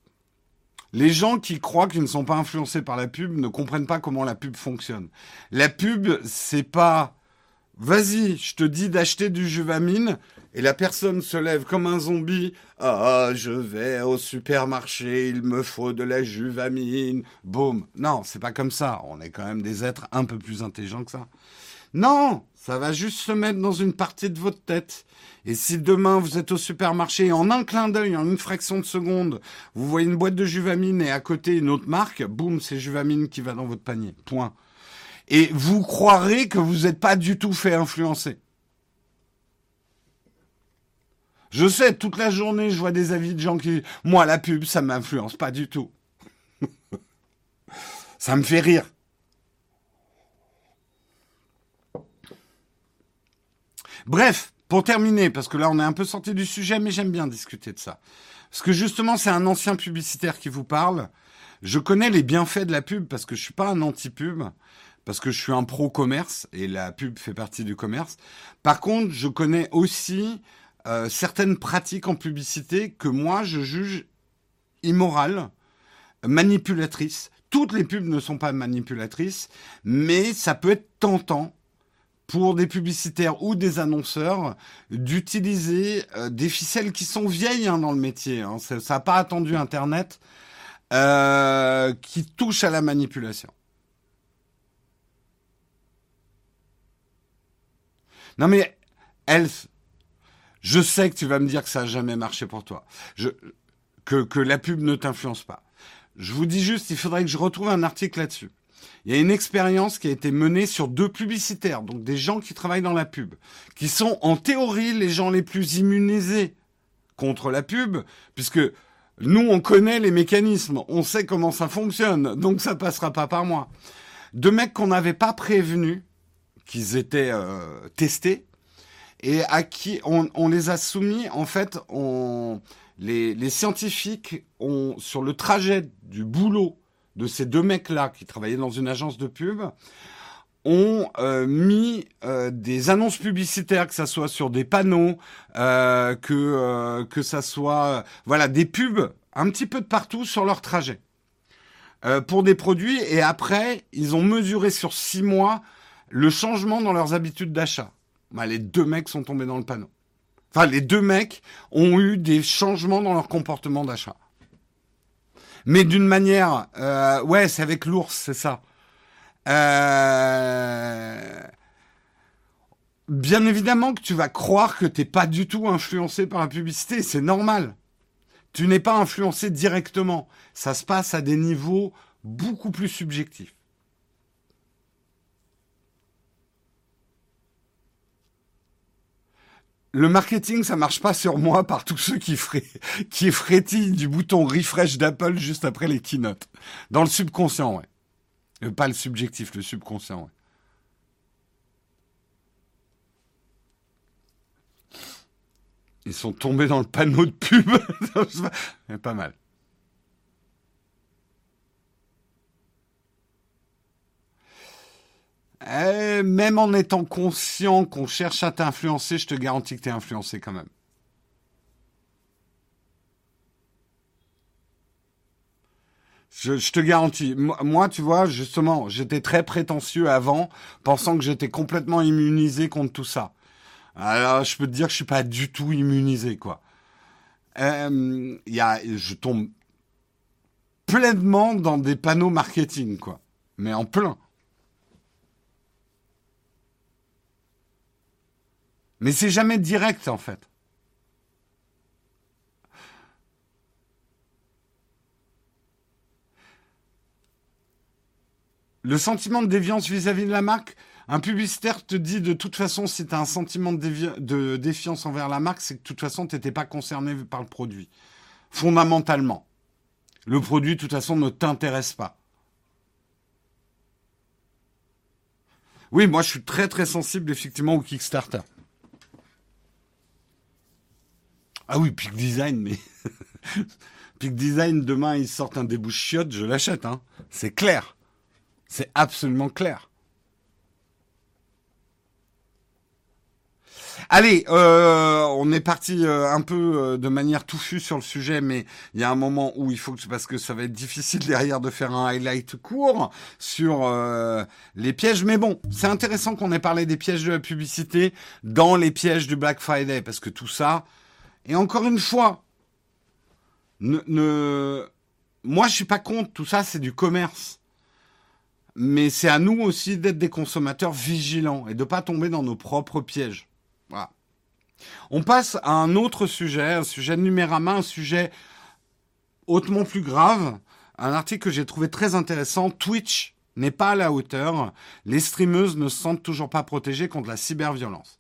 les gens qui croient qu'ils ne sont pas influencés par la pub ne comprennent pas comment la pub fonctionne. La pub, c'est pas vas-y, je te dis d'acheter du Juvamine et la personne se lève comme un zombie. Ah, je vais au supermarché, il me faut de la juvamine. Boum. Non, c'est pas comme ça. On est quand même des êtres un peu plus intelligents que ça. Non, ça va juste se mettre dans une partie de votre tête. Et si demain vous êtes au supermarché et en un clin d'œil, en une fraction de seconde, vous voyez une boîte de juvamine et à côté une autre marque, boum, c'est juvamine qui va dans votre panier. Point. Et vous croirez que vous n'êtes pas du tout fait influencer. Je sais, toute la journée, je vois des avis de gens qui... Moi, la pub, ça m'influence pas du tout. ça me fait rire. Bref, pour terminer, parce que là, on est un peu sorti du sujet, mais j'aime bien discuter de ça. Parce que justement, c'est un ancien publicitaire qui vous parle. Je connais les bienfaits de la pub parce que je suis pas un anti-pub parce que je suis un pro commerce et la pub fait partie du commerce. Par contre, je connais aussi euh, certaines pratiques en publicité que moi je juge immorales, manipulatrices. Toutes les pubs ne sont pas manipulatrices, mais ça peut être tentant pour des publicitaires ou des annonceurs d'utiliser euh, des ficelles qui sont vieilles hein, dans le métier. Hein. Ça n'a pas attendu Internet, euh, qui touchent à la manipulation. Non mais, Elf, je sais que tu vas me dire que ça n'a jamais marché pour toi. que, que la pub ne t'influence pas. Je vous dis juste, il faudrait que je retrouve un article là-dessus. Il y a une expérience qui a été menée sur deux publicitaires, donc des gens qui travaillent dans la pub, qui sont en théorie les gens les plus immunisés contre la pub, puisque nous, on connaît les mécanismes, on sait comment ça fonctionne, donc ça passera pas par moi. Deux mecs qu'on n'avait pas prévenus, qu'ils étaient euh, testés, et à qui on, les a soumis, en fait, on, les, les scientifiques ont, sur le trajet du boulot de ces deux mecs-là qui travaillaient dans une agence de pub, ont euh, mis euh, des annonces publicitaires, que ça soit sur des panneaux, euh, que que ça soit voilà des pubs un petit peu de partout sur leur trajet pour des produits. Et après, ils ont mesuré sur six mois le changement dans leurs habitudes d'achat. Bah, les deux mecs sont tombés dans le panneau. Enfin, les deux mecs ont eu des changements dans leur comportement d'achat. Mais d'une manière, euh, ouais, c'est avec l'ours, c'est ça. Euh, bien évidemment que tu vas croire que t'es pas du tout influencé par la publicité, c'est normal. Tu n'es pas influencé directement. Ça se passe à des niveaux beaucoup plus subjectifs. Le marketing, ça marche pas sur moi par tous ceux qui, frétillent du bouton refresh d'Apple juste après les keynotes. Dans le subconscient, ouais. Euh, pas le subjectif, le subconscient, ouais. Ils sont tombés dans le panneau de pub. pas mal. Eh, même en étant conscient qu'on cherche à t'influencer, je te garantis que tu es influencé quand même. Je, te garantis. Moi, tu vois, justement, j'étais très prétentieux avant, pensant que j'étais complètement immunisé contre tout ça. Alors, je peux te dire que je suis pas du tout immunisé, quoi. Euh, y a, je tombe pleinement dans des panneaux marketing, quoi. Mais en plein. Mais c'est jamais direct en fait. Le sentiment de déviance vis-à-vis de la marque, un publicitaire te dit de toute façon, si tu as un sentiment de, défiance envers la marque, c'est que de toute façon, tu n'étais pas concerné par le produit. Fondamentalement. Le produit, de toute façon, ne t'intéresse pas. Oui, moi, je suis très très sensible effectivement au Kickstarter. Ah oui, Peak Design, mais. Peak Design, demain, ils sortent un débouche chiotte, je l'achète, hein. C'est clair. C'est absolument clair. Allez, euh, on est parti euh, un peu euh, de manière touffue sur le sujet, mais il y a un moment où il faut que parce que ça va être difficile derrière de faire un highlight court sur les pièges. Mais bon, c'est intéressant qu'on ait parlé des pièges de la publicité dans les pièges du Black Friday, parce que tout ça. Et encore une fois, ne, ne... moi je suis pas contre. Tout ça, c'est du commerce mais c'est à nous aussi d'être des consommateurs vigilants et de pas tomber dans nos propres pièges. Voilà. On passe à un autre sujet, un sujet de Numérama, un sujet hautement plus grave, un article que j'ai trouvé très intéressant. Twitch n'est pas à la hauteur. Les streameuses ne se sentent toujours pas protégées contre la cyberviolence.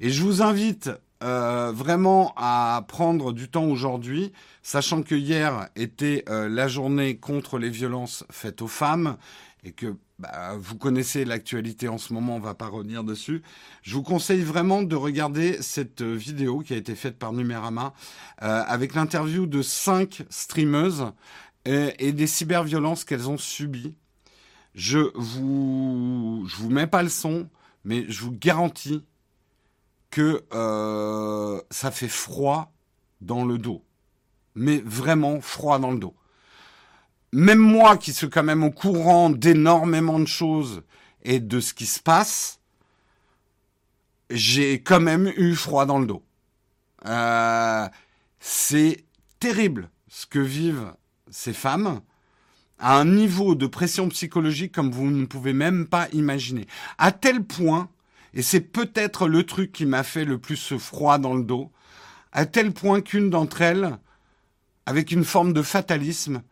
Et je vous invite euh, vraiment à prendre du temps aujourd'hui, sachant que hier était euh, la journée contre les violences faites aux femmes et que bah, vous connaissez l'actualité en ce moment, on va pas revenir dessus. Je vous conseille vraiment de regarder cette vidéo qui a été faite par Numérama euh, avec l'interview de cinq streameuses et, et des cyberviolences qu'elles ont subies. Je vous, je vous mets pas le son, mais je vous garantis que euh, ça fait froid dans le dos. Mais vraiment froid dans le dos même moi qui suis quand même au courant d'énormément de choses et de ce qui se passe, j'ai quand même eu froid dans le dos. Euh, c'est terrible ce que vivent ces femmes à un niveau de pression psychologique comme vous ne pouvez même pas imaginer. À tel point, et c'est peut-être le truc qui m'a fait le plus froid dans le dos, à tel point qu'une d'entre elles, avec une forme de fatalisme,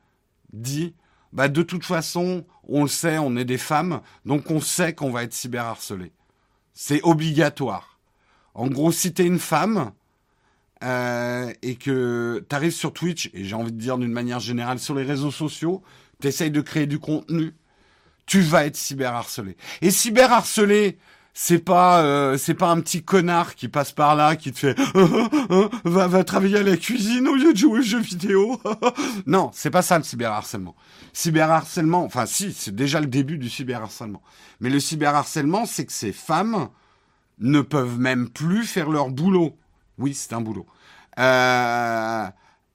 dit bah de toute façon, on le sait, on est des femmes, donc on sait qu'on va être cyberharcelé. C'est obligatoire. En gros, si t'es une femme euh, et que t'arrives sur Twitch, et j'ai envie de dire d'une manière générale sur les réseaux sociaux, t'essayes de créer du contenu, tu vas être cyberharcelé. Et cyberharcelé, c'est pas euh, c'est pas un petit connard qui passe par là qui te fait va va travailler à la cuisine au lieu de jouer aux jeux vidéo. non, c'est pas ça le cyberharcèlement. Cyberharcèlement, enfin si, c'est déjà le début du cyberharcèlement. Mais le cyberharcèlement, c'est que ces femmes ne peuvent même plus faire leur boulot. Oui, c'est un boulot. Euh,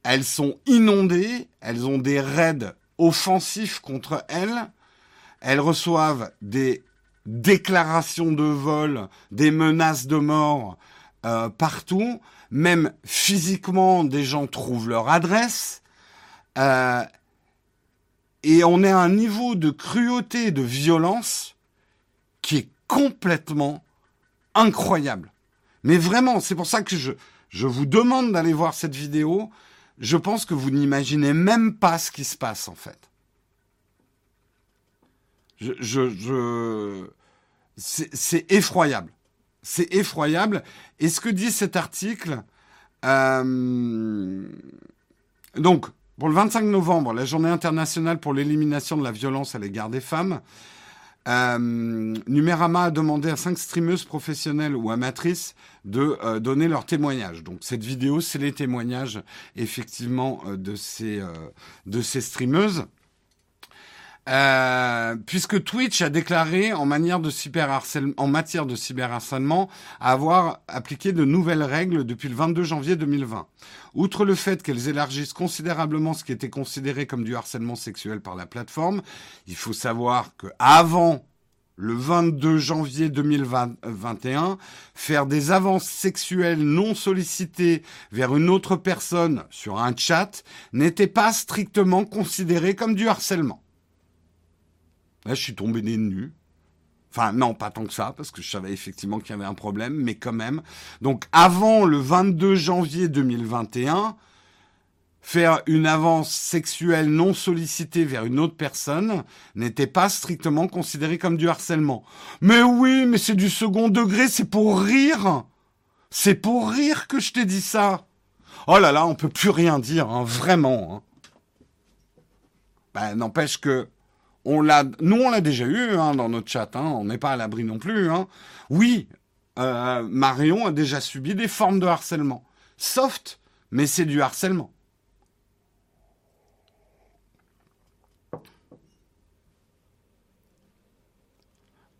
elles sont inondées, elles ont des raids offensifs contre elles, elles reçoivent des déclarations de vol, des menaces de mort euh, partout. Même physiquement, des gens trouvent leur adresse. Euh, et on est à un niveau de cruauté, de violence qui est complètement incroyable. Mais vraiment, c'est pour ça que je, je vous demande d'aller voir cette vidéo. Je pense que vous n'imaginez même pas ce qui se passe en fait. Je, c'est effroyable. C'est effroyable. Et ce que dit cet article, euh, donc, pour le 25 novembre, la journée internationale pour l'élimination de la violence à l'égard des femmes, euh, Numérama a demandé à cinq streameuses professionnelles ou amatrices de euh, donner leur témoignage. Donc cette vidéo, c'est les témoignages effectivement de ces de ces streameuses. Euh, puisque Twitch a déclaré en, manière de en matière de cyberharcèlement avoir appliqué de nouvelles règles depuis le 22 janvier 2020. Outre le fait qu'elles élargissent considérablement ce qui était considéré comme du harcèlement sexuel par la plateforme, il faut savoir que avant le 22 janvier 2021, faire des avances sexuelles non sollicitées vers une autre personne sur un chat n'était pas strictement considéré comme du harcèlement. Je suis tombé des nu. Enfin, non, pas tant que ça, parce que je savais effectivement qu'il y avait un problème, mais quand même. Donc, avant le 22 janvier 2021, faire une avance sexuelle non sollicitée vers une autre personne n'était pas strictement considéré comme du harcèlement. Mais oui, mais c'est du second degré, c'est pour rire. C'est pour rire que je t'ai dit ça. Oh là là, on peut plus rien dire, hein, vraiment. Hein. Ben, n'empêche que on l'a, nous on l'a déjà eu hein, dans notre chat. Hein, on n'est pas à l'abri non plus. Hein. Oui, euh, Marion a déjà subi des formes de harcèlement. Soft, mais c'est du harcèlement.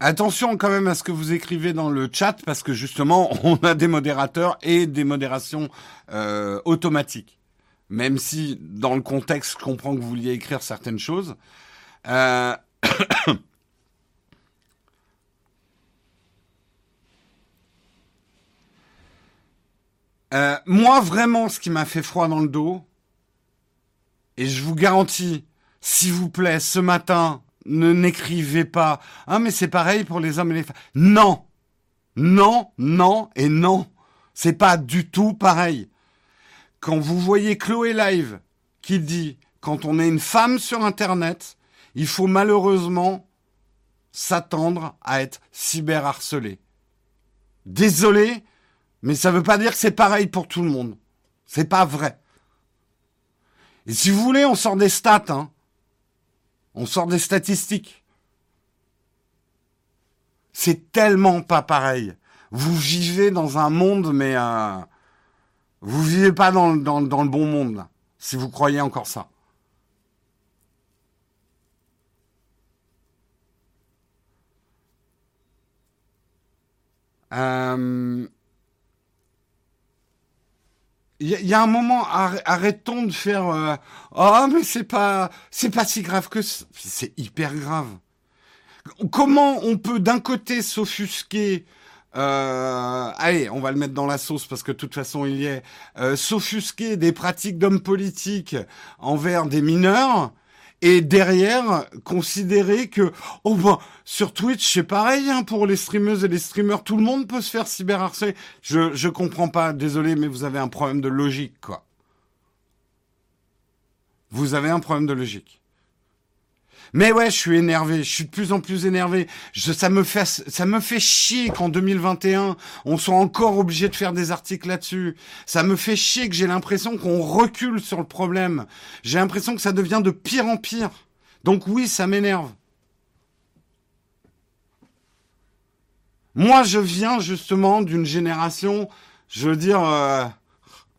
Attention quand même à ce que vous écrivez dans le chat parce que justement on a des modérateurs et des modérations euh, automatiques. Même si dans le contexte je comprends que vous vouliez écrire certaines choses. Euh... Euh, moi, vraiment, ce qui m'a fait froid dans le dos, et je vous garantis, s'il vous plaît, ce matin, ne n'écrivez pas. Ah, mais c'est pareil pour les hommes et les femmes. Non, non, non et non. C'est pas du tout pareil. Quand vous voyez Chloé Live qui dit quand on est une femme sur Internet, il faut malheureusement s'attendre à être cyberharcelé. Désolé, mais ça ne veut pas dire que c'est pareil pour tout le monde. C'est pas vrai. Et si vous voulez, on sort des stats, hein. On sort des statistiques. C'est tellement pas pareil. Vous vivez dans un monde, mais euh, vous vivez pas dans, le bon monde, si vous croyez encore ça. Euh, il y, a un moment, arrêtons de faire euh, oh mais c'est pas c'est pas si grave que c'est hyper grave. Comment on peut d'un côté s'offusquer euh, allez, on va le mettre dans la sauce parce que de toute façon il y est. Euh, s'offusquer des pratiques d'hommes politiques envers des mineurs et derrière considérer que oh ben sur Twitch c'est pareil hein, pour les streameuses et les streamers tout le monde peut se faire cyberharceler. Je je comprends pas désolé mais vous avez un problème de logique quoi. Vous avez un problème de logique mais ouais, je suis énervé, je suis de plus en plus énervé. Ça me fait, ça me fait chier qu'en 2021, on soit encore obligé de faire des articles là-dessus. Ça me fait chier que j'ai l'impression qu'on recule sur le problème. J'ai l'impression que ça devient de pire en pire. Donc oui, ça m'énerve. Moi, je viens justement d'une génération, je veux dire, euh,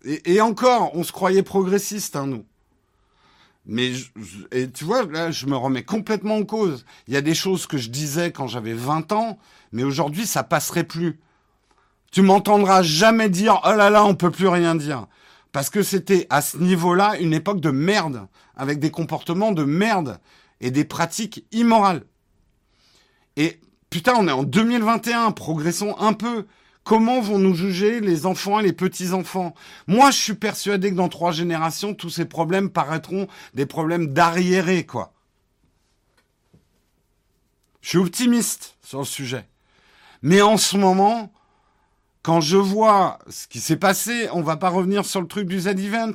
et, et, encore, on se croyait progressiste, hein, nous. Mais et tu vois, là, je me remets complètement en cause. Il y a des choses que je disais quand j'avais 20 ans, mais aujourd'hui, ça passerait plus. Tu m'entendras jamais dire oh là là, on peut plus rien dire, parce que c'était à ce niveau-là une époque de merde, avec des comportements de merde et des pratiques immorales. Et putain, on est en 2021, progressons un peu. Comment vont nous juger les enfants et les petits-enfants? Moi, je suis persuadé que dans trois générations, tous ces problèmes paraîtront des problèmes d'arriérés, quoi. Je suis optimiste sur le sujet. Mais en ce moment, quand je vois ce qui s'est passé, on va pas revenir sur le truc du Z-Event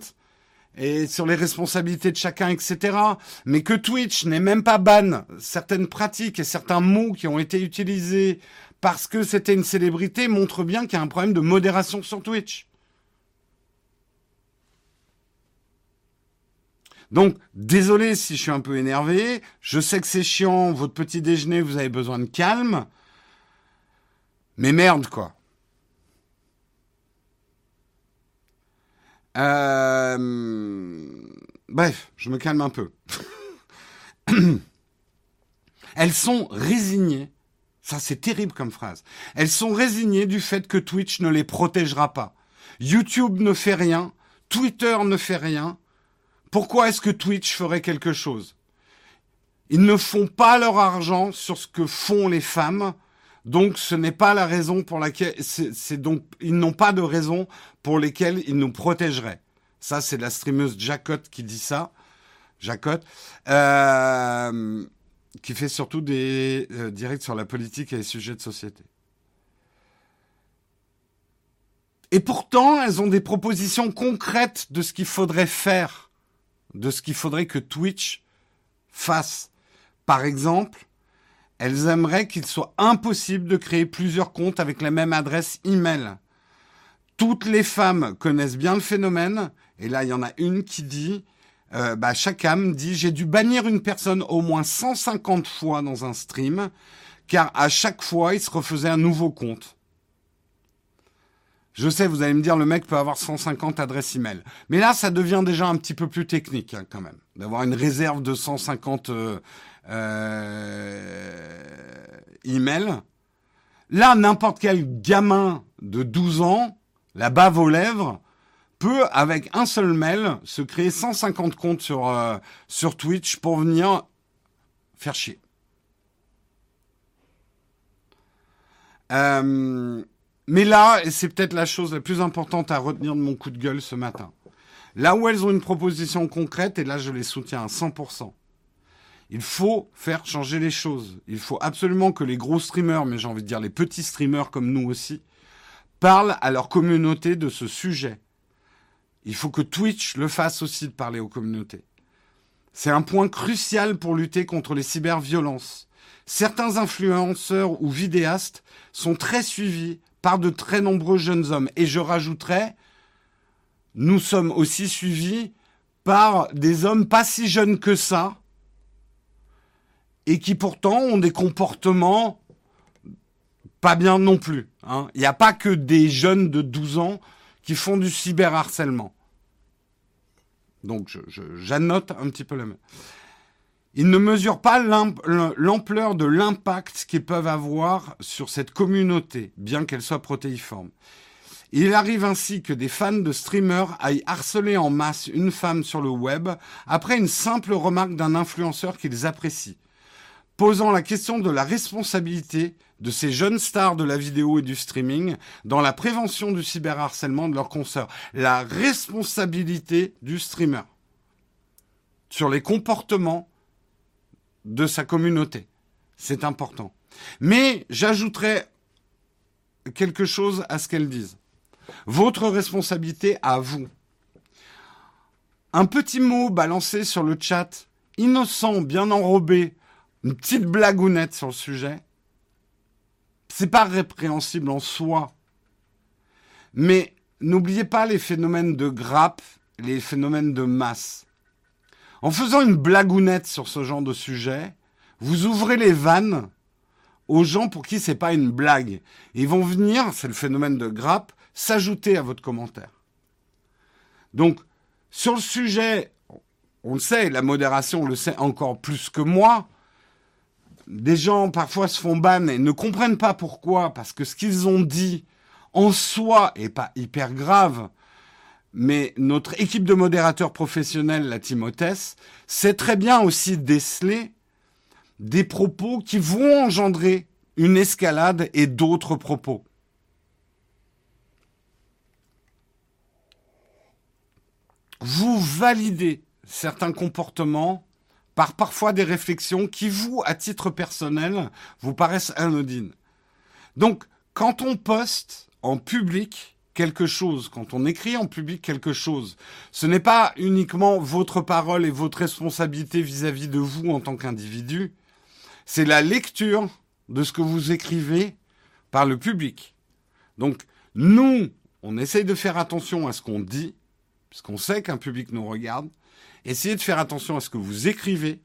et sur les responsabilités de chacun, etc. Mais que Twitch n'ait même pas ban certaines pratiques et certains mots qui ont été utilisés parce que c'était une célébrité montre bien qu'il y a un problème de modération sur Twitch. Donc, désolé si je suis un peu énervé. Je sais que c'est chiant, votre petit déjeuner, vous avez besoin de calme. Mais merde, quoi. Euh... Bref, je me calme un peu. Elles sont résignées ça, c'est terrible comme phrase. Elles sont résignées du fait que Twitch ne les protégera pas. YouTube ne fait rien. Twitter ne fait rien. Pourquoi est-ce que Twitch ferait quelque chose? Ils ne font pas leur argent sur ce que font les femmes. Donc, ce n'est pas la raison pour laquelle, c'est donc, ils n'ont pas de raison pour lesquelles ils nous protégeraient. Ça, c'est la streameuse Jacotte qui dit ça. Jacotte. Euh, qui fait surtout des euh, directs sur la politique et les sujets de société. Et pourtant, elles ont des propositions concrètes de ce qu'il faudrait faire, de ce qu'il faudrait que Twitch fasse. Par exemple, elles aimeraient qu'il soit impossible de créer plusieurs comptes avec la même adresse email. Toutes les femmes connaissent bien le phénomène, et là, il y en a une qui dit euh, bah, chaque âme dit j'ai dû bannir une personne au moins 150 fois dans un stream, car à chaque fois il se refaisait un nouveau compte. Je sais, vous allez me dire, le mec peut avoir 150 adresses email. Mais là, ça devient déjà un petit peu plus technique, hein, quand même. D'avoir une réserve de 150 euh, euh, emails. Là, n'importe quel gamin de 12 ans, la bave aux lèvres, peut, avec un seul mail, se créer 150 comptes sur, euh, sur Twitch pour venir faire chier. Euh, mais là, et c'est peut-être la chose la plus importante à retenir de mon coup de gueule ce matin, là où elles ont une proposition concrète, et là je les soutiens à 100%, il faut faire changer les choses. Il faut absolument que les gros streamers, mais j'ai envie de dire les petits streamers comme nous aussi, parlent à leur communauté de ce sujet. Il faut que Twitch le fasse aussi de parler aux communautés. C'est un point crucial pour lutter contre les cyberviolences. Certains influenceurs ou vidéastes sont très suivis par de très nombreux jeunes hommes. Et je rajouterais, nous sommes aussi suivis par des hommes pas si jeunes que ça, et qui pourtant ont des comportements pas bien non plus. Hein. Il n'y a pas que des jeunes de 12 ans qui font du cyberharcèlement. Donc j'annote un petit peu la main. Ils ne mesurent pas l'ampleur de l'impact qu'ils peuvent avoir sur cette communauté, bien qu'elle soit protéiforme. Il arrive ainsi que des fans de streamers aillent harceler en masse une femme sur le web après une simple remarque d'un influenceur qu'ils apprécient, posant la question de la responsabilité de ces jeunes stars de la vidéo et du streaming dans la prévention du cyberharcèlement de leurs consoeurs. La responsabilité du streamer sur les comportements de sa communauté. C'est important. Mais j'ajouterai quelque chose à ce qu'elles disent. Votre responsabilité à vous. Un petit mot balancé sur le chat, innocent, bien enrobé, une petite blagounette sur le sujet, c'est pas répréhensible en soi. Mais n'oubliez pas les phénomènes de grappe, les phénomènes de masse. En faisant une blagounette sur ce genre de sujet, vous ouvrez les vannes aux gens pour qui c'est pas une blague. Ils vont venir, c'est le phénomène de grappe, s'ajouter à votre commentaire. Donc, sur le sujet, on le sait, la modération le sait encore plus que moi, des gens parfois se font ban et ne comprennent pas pourquoi, parce que ce qu'ils ont dit en soi est pas hyper grave, mais notre équipe de modérateurs professionnels, la Timothée, sait très bien aussi déceler des propos qui vont engendrer une escalade et d'autres propos. Vous validez certains comportements par parfois des réflexions qui, vous, à titre personnel, vous paraissent anodines. Donc, quand on poste en public quelque chose, quand on écrit en public quelque chose, ce n'est pas uniquement votre parole et votre responsabilité vis-à-vis de vous en tant qu'individu, c'est la lecture de ce que vous écrivez par le public. Donc, nous, on essaye de faire attention à ce qu'on dit, puisqu'on sait qu'un public nous regarde, Essayez de faire attention à ce que vous écrivez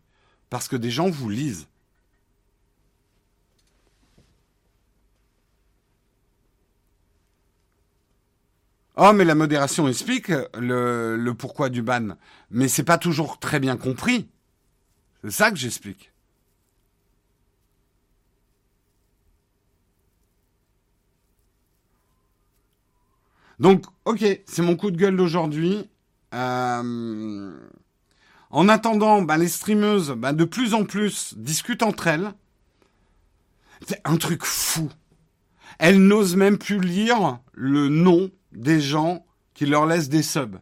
parce que des gens vous lisent. Oh, mais la modération explique le, pourquoi du ban. Mais c'est pas toujours très bien compris. C'est ça que j'explique. Donc, ok, c'est mon coup de gueule d'aujourd'hui. Euh, en attendant, bah, les streameuses, bah, de plus en plus, discutent entre elles. C'est un truc fou. Elles n'osent même plus lire le nom des gens qui leur laissent des subs. Vous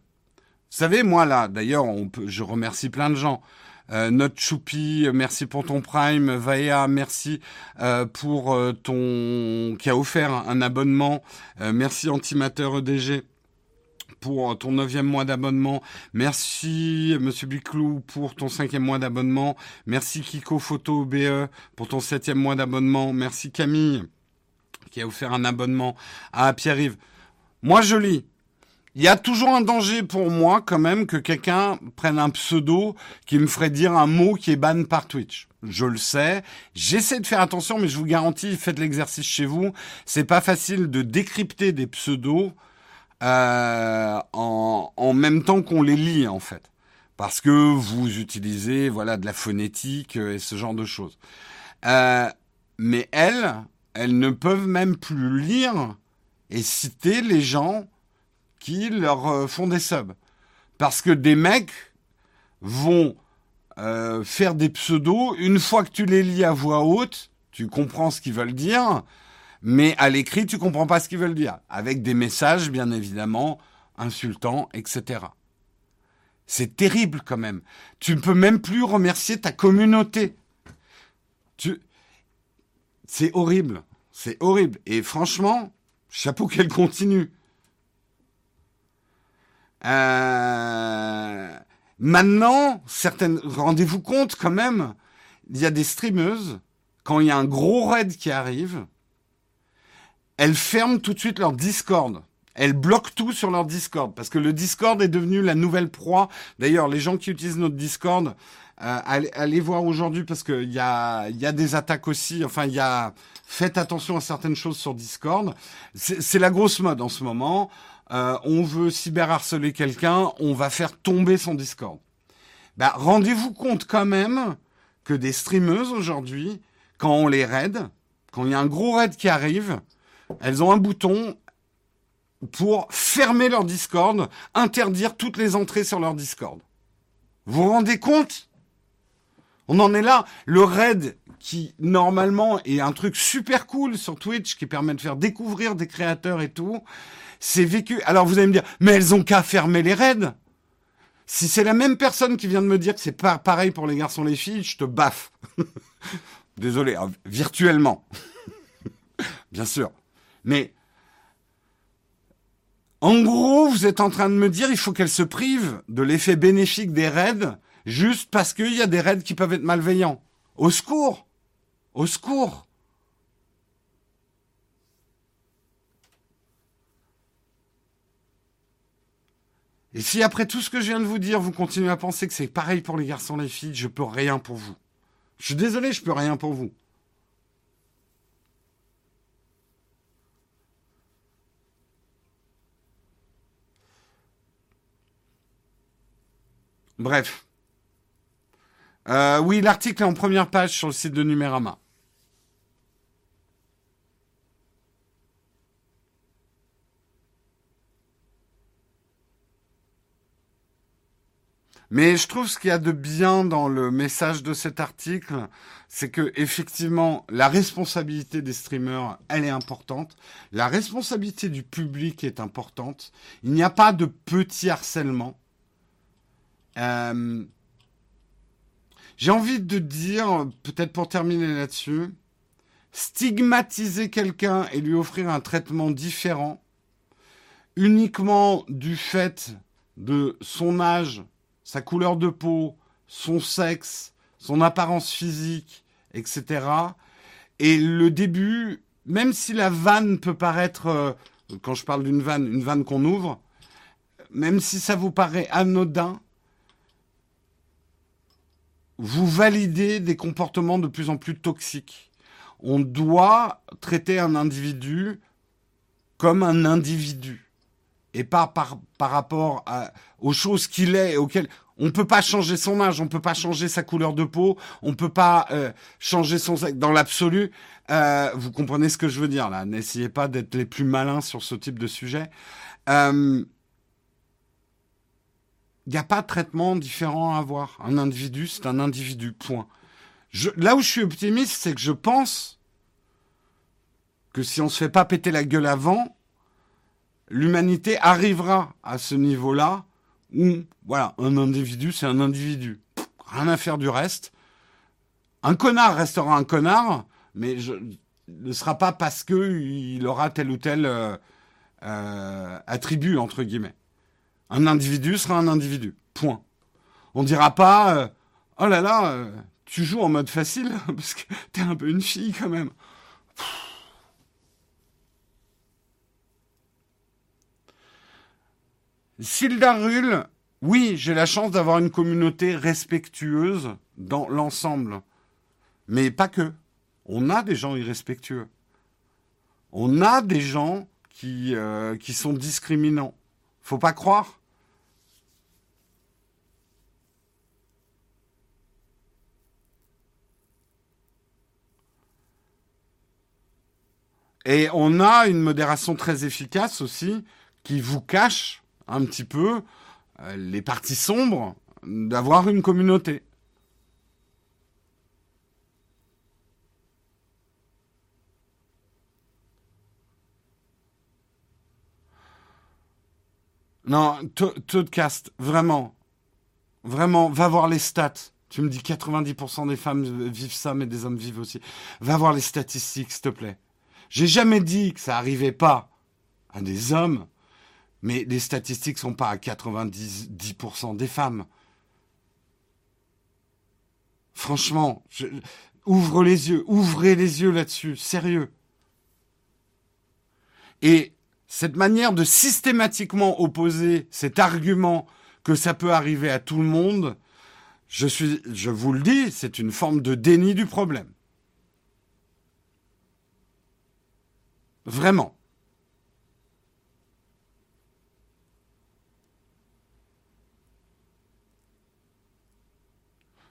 savez, moi là, d'ailleurs, je remercie plein de gens. Euh, Notre Choupi, merci pour ton Prime. Vaea, merci euh, pour euh, ton qui a offert un abonnement. Euh, merci Antimateur EDG pour ton neuvième mois d'abonnement. Merci Monsieur Biclou pour ton cinquième mois d'abonnement. Merci Kiko Photo BE pour ton septième mois d'abonnement. Merci Camille qui a offert un abonnement à Pierre-Yves. Moi je lis. il y a toujours un danger pour moi quand même que quelqu'un prenne un pseudo qui me ferait dire un mot qui est ban par Twitch. Je le sais. J'essaie de faire attention, mais je vous garantis, faites l'exercice chez vous. C'est pas facile de décrypter des pseudos euh, en, même temps qu'on les lit en fait, parce que vous utilisez voilà de la phonétique et ce genre de choses. Euh, mais elles, elles ne peuvent même plus lire et citer les gens qui leur euh, font des subs. Parce que des mecs vont euh, faire des pseudos, une fois que tu les lis à voix haute, tu comprends ce qu'ils veulent dire, mais à l'écrit, tu comprends pas ce qu'ils veulent dire. Avec des messages, bien évidemment, insultants, etc. C'est terrible quand même. Tu ne peux même plus remercier ta communauté. Tu... C'est horrible. C'est horrible. Et franchement, chapeau qu'elle continue. Euh, maintenant, certaines, rendez-vous compte quand même, il y a des streameuses, quand il y a un gros raid qui arrive, elles ferment tout de suite leur Discord. Elles bloquent tout sur leur Discord parce que le Discord est devenu la nouvelle proie. D'ailleurs, les gens qui utilisent notre Discord, euh, allez, voir aujourd'hui parce qu'il y a, des attaques aussi. Enfin, y a. Faites attention à certaines choses sur Discord. C'est la grosse mode en ce moment. Euh, on veut cyberharceler quelqu'un, on va faire tomber son Discord. Bah, rendez-vous compte quand même que des streameuses aujourd'hui, quand on les raid, quand il y a un gros raid qui arrive, elles ont un bouton pour fermer leur Discord, interdire toutes les entrées sur leur Discord. Vous vous rendez compte? On en est là. Le raid qui normalement est un truc super cool sur Twitch qui permet de faire découvrir des créateurs et tout, c'est vécu. Alors vous allez me dire, mais elles ont qu'à fermer les raids. Si c'est la même personne qui vient de me dire que c'est pas pareil pour les garçons et les filles, je te baffe. Désolé, hein, virtuellement. Bien sûr. Mais en gros, vous êtes en train de me dire il faut qu'elles se privent de l'effet bénéfique des raids juste parce qu'il y a des raids qui peuvent être malveillants. Au secours Au secours Et si après tout ce que je viens de vous dire, vous continuez à penser que c'est pareil pour les garçons et les filles, je peux rien pour vous. Je suis désolé, je peux rien pour vous. Bref. Euh, oui, l'article est en première page sur le site de Numérama. Mais je trouve ce qu'il y a de bien dans le message de cet article, c'est que effectivement la responsabilité des streamers, elle est importante. La responsabilité du public est importante. Il n'y a pas de petit harcèlement. Euh, j'ai envie de dire, peut-être pour terminer là-dessus, stigmatiser quelqu'un et lui offrir un traitement différent uniquement du fait de son âge, sa couleur de peau, son sexe, son apparence physique, etc. Et le début, même si la vanne peut paraître, euh, quand je parle d'une vanne, une vanne qu'on ouvre, même si ça vous paraît anodin, vous validez des comportements de plus en plus toxiques. On doit traiter un individu comme un individu et pas par, par rapport aux choses qu'il est, auxquelles on peut pas changer son âge, on peut pas changer sa couleur de peau, on peut pas euh, changer son sexe. Dans l'absolu, euh, vous comprenez ce que je veux dire là. N'essayez pas d'être les plus malins sur ce type de sujet. Il n'y a pas de traitement différent à avoir. Un individu, c'est un individu. Point. Là où je suis optimiste, c'est que je pense que si on se fait pas péter la gueule avant, l'humanité arrivera à ce niveau-là où, voilà, un individu, c'est un individu. Rien à faire du reste. Un connard restera un connard, mais je, ne sera pas parce que il aura tel ou tel euh, euh, attribut entre guillemets. Un individu sera un individu. Point. On dira pas euh, oh là là, tu joues en mode facile parce que t'es un peu une fille quand même. Silda Rull, oui, j'ai la chance d'avoir une communauté respectueuse dans l'ensemble. Mais pas que. On a des gens irrespectueux. On a des gens qui, euh, qui sont discriminants. Faut pas croire. Et on a une modération très efficace aussi qui vous cache un petit peu euh, les parties sombres d'avoir une communauté. Non, Toadcast, vraiment. Vraiment, va voir les stats. Tu me dis 90% des femmes vivent ça, mais des hommes vivent aussi. Va voir les statistiques, s'il te plaît. J'ai jamais dit que ça arrivait pas à des hommes, mais les statistiques sont pas à 90% des femmes. Franchement, ouvre les yeux, ouvrez les yeux là-dessus, sérieux. Et cette manière de systématiquement opposer cet argument que ça peut arriver à tout le monde, je suis, je vous le dis, c'est une forme de déni du problème. Vraiment.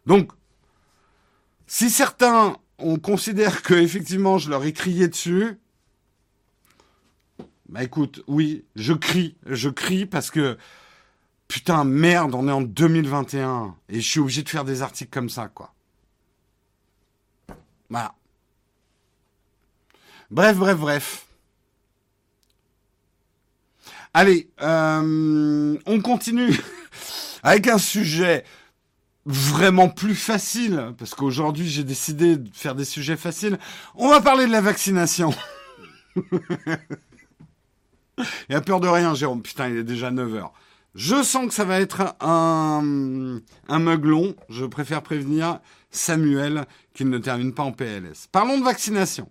Donc, si certains, on considère que effectivement je leur ai crié dessus, bah écoute, oui, je crie, je crie parce que putain merde, on est en 2021 et je suis obligé de faire des articles comme ça, quoi. Voilà. Bref, bref, bref. Allez, euh, on continue avec un sujet vraiment plus facile, parce qu'aujourd'hui j'ai décidé de faire des sujets faciles. On va parler de la vaccination. il a peur de rien, Jérôme. Putain, il est déjà 9h. Je sens que ça va être un, un meuglon. Je préfère prévenir Samuel qu'il ne termine pas en PLS. Parlons de vaccination.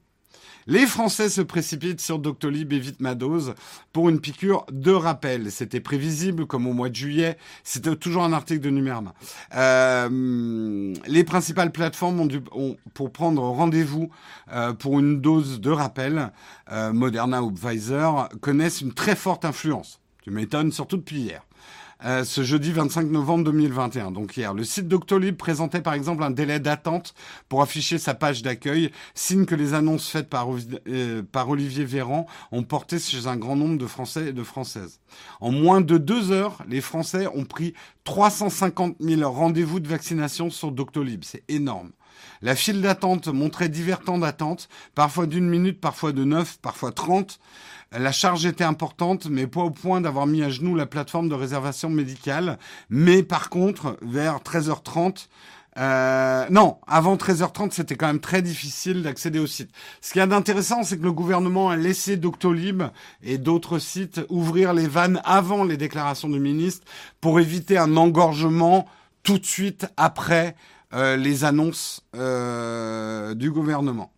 Les Français se précipitent sur Doctolib et Vitmados pour une piqûre de rappel. C'était prévisible, comme au mois de juillet. C'était toujours un article de Numerma. Euh, les principales plateformes ont, dû, pour prendre rendez-vous euh, pour une dose de rappel, euh, Moderna ou Pfizer, connaissent une très forte influence. Tu m'étonnes, surtout depuis hier. Euh, ce jeudi 25 novembre 2021, donc hier. Le site Doctolib présentait par exemple un délai d'attente pour afficher sa page d'accueil, signe que les annonces faites par, euh, par Olivier Véran ont porté chez un grand nombre de Français et de Françaises. En moins de deux heures, les Français ont pris 350 000 rendez-vous de vaccination sur Doctolib. C'est énorme. La file d'attente montrait divers temps d'attente, parfois d'une minute, parfois de neuf, parfois trente. La charge était importante, mais pas au point d'avoir mis à genoux la plateforme de réservation médicale. Mais par contre, vers 13h30, euh, non, avant 13h30, c'était quand même très difficile d'accéder au site. Ce qui est d'intéressant, c'est que le gouvernement a laissé Doctolib et d'autres sites ouvrir les vannes avant les déclarations du ministre pour éviter un engorgement tout de suite après euh, les annonces euh, du gouvernement.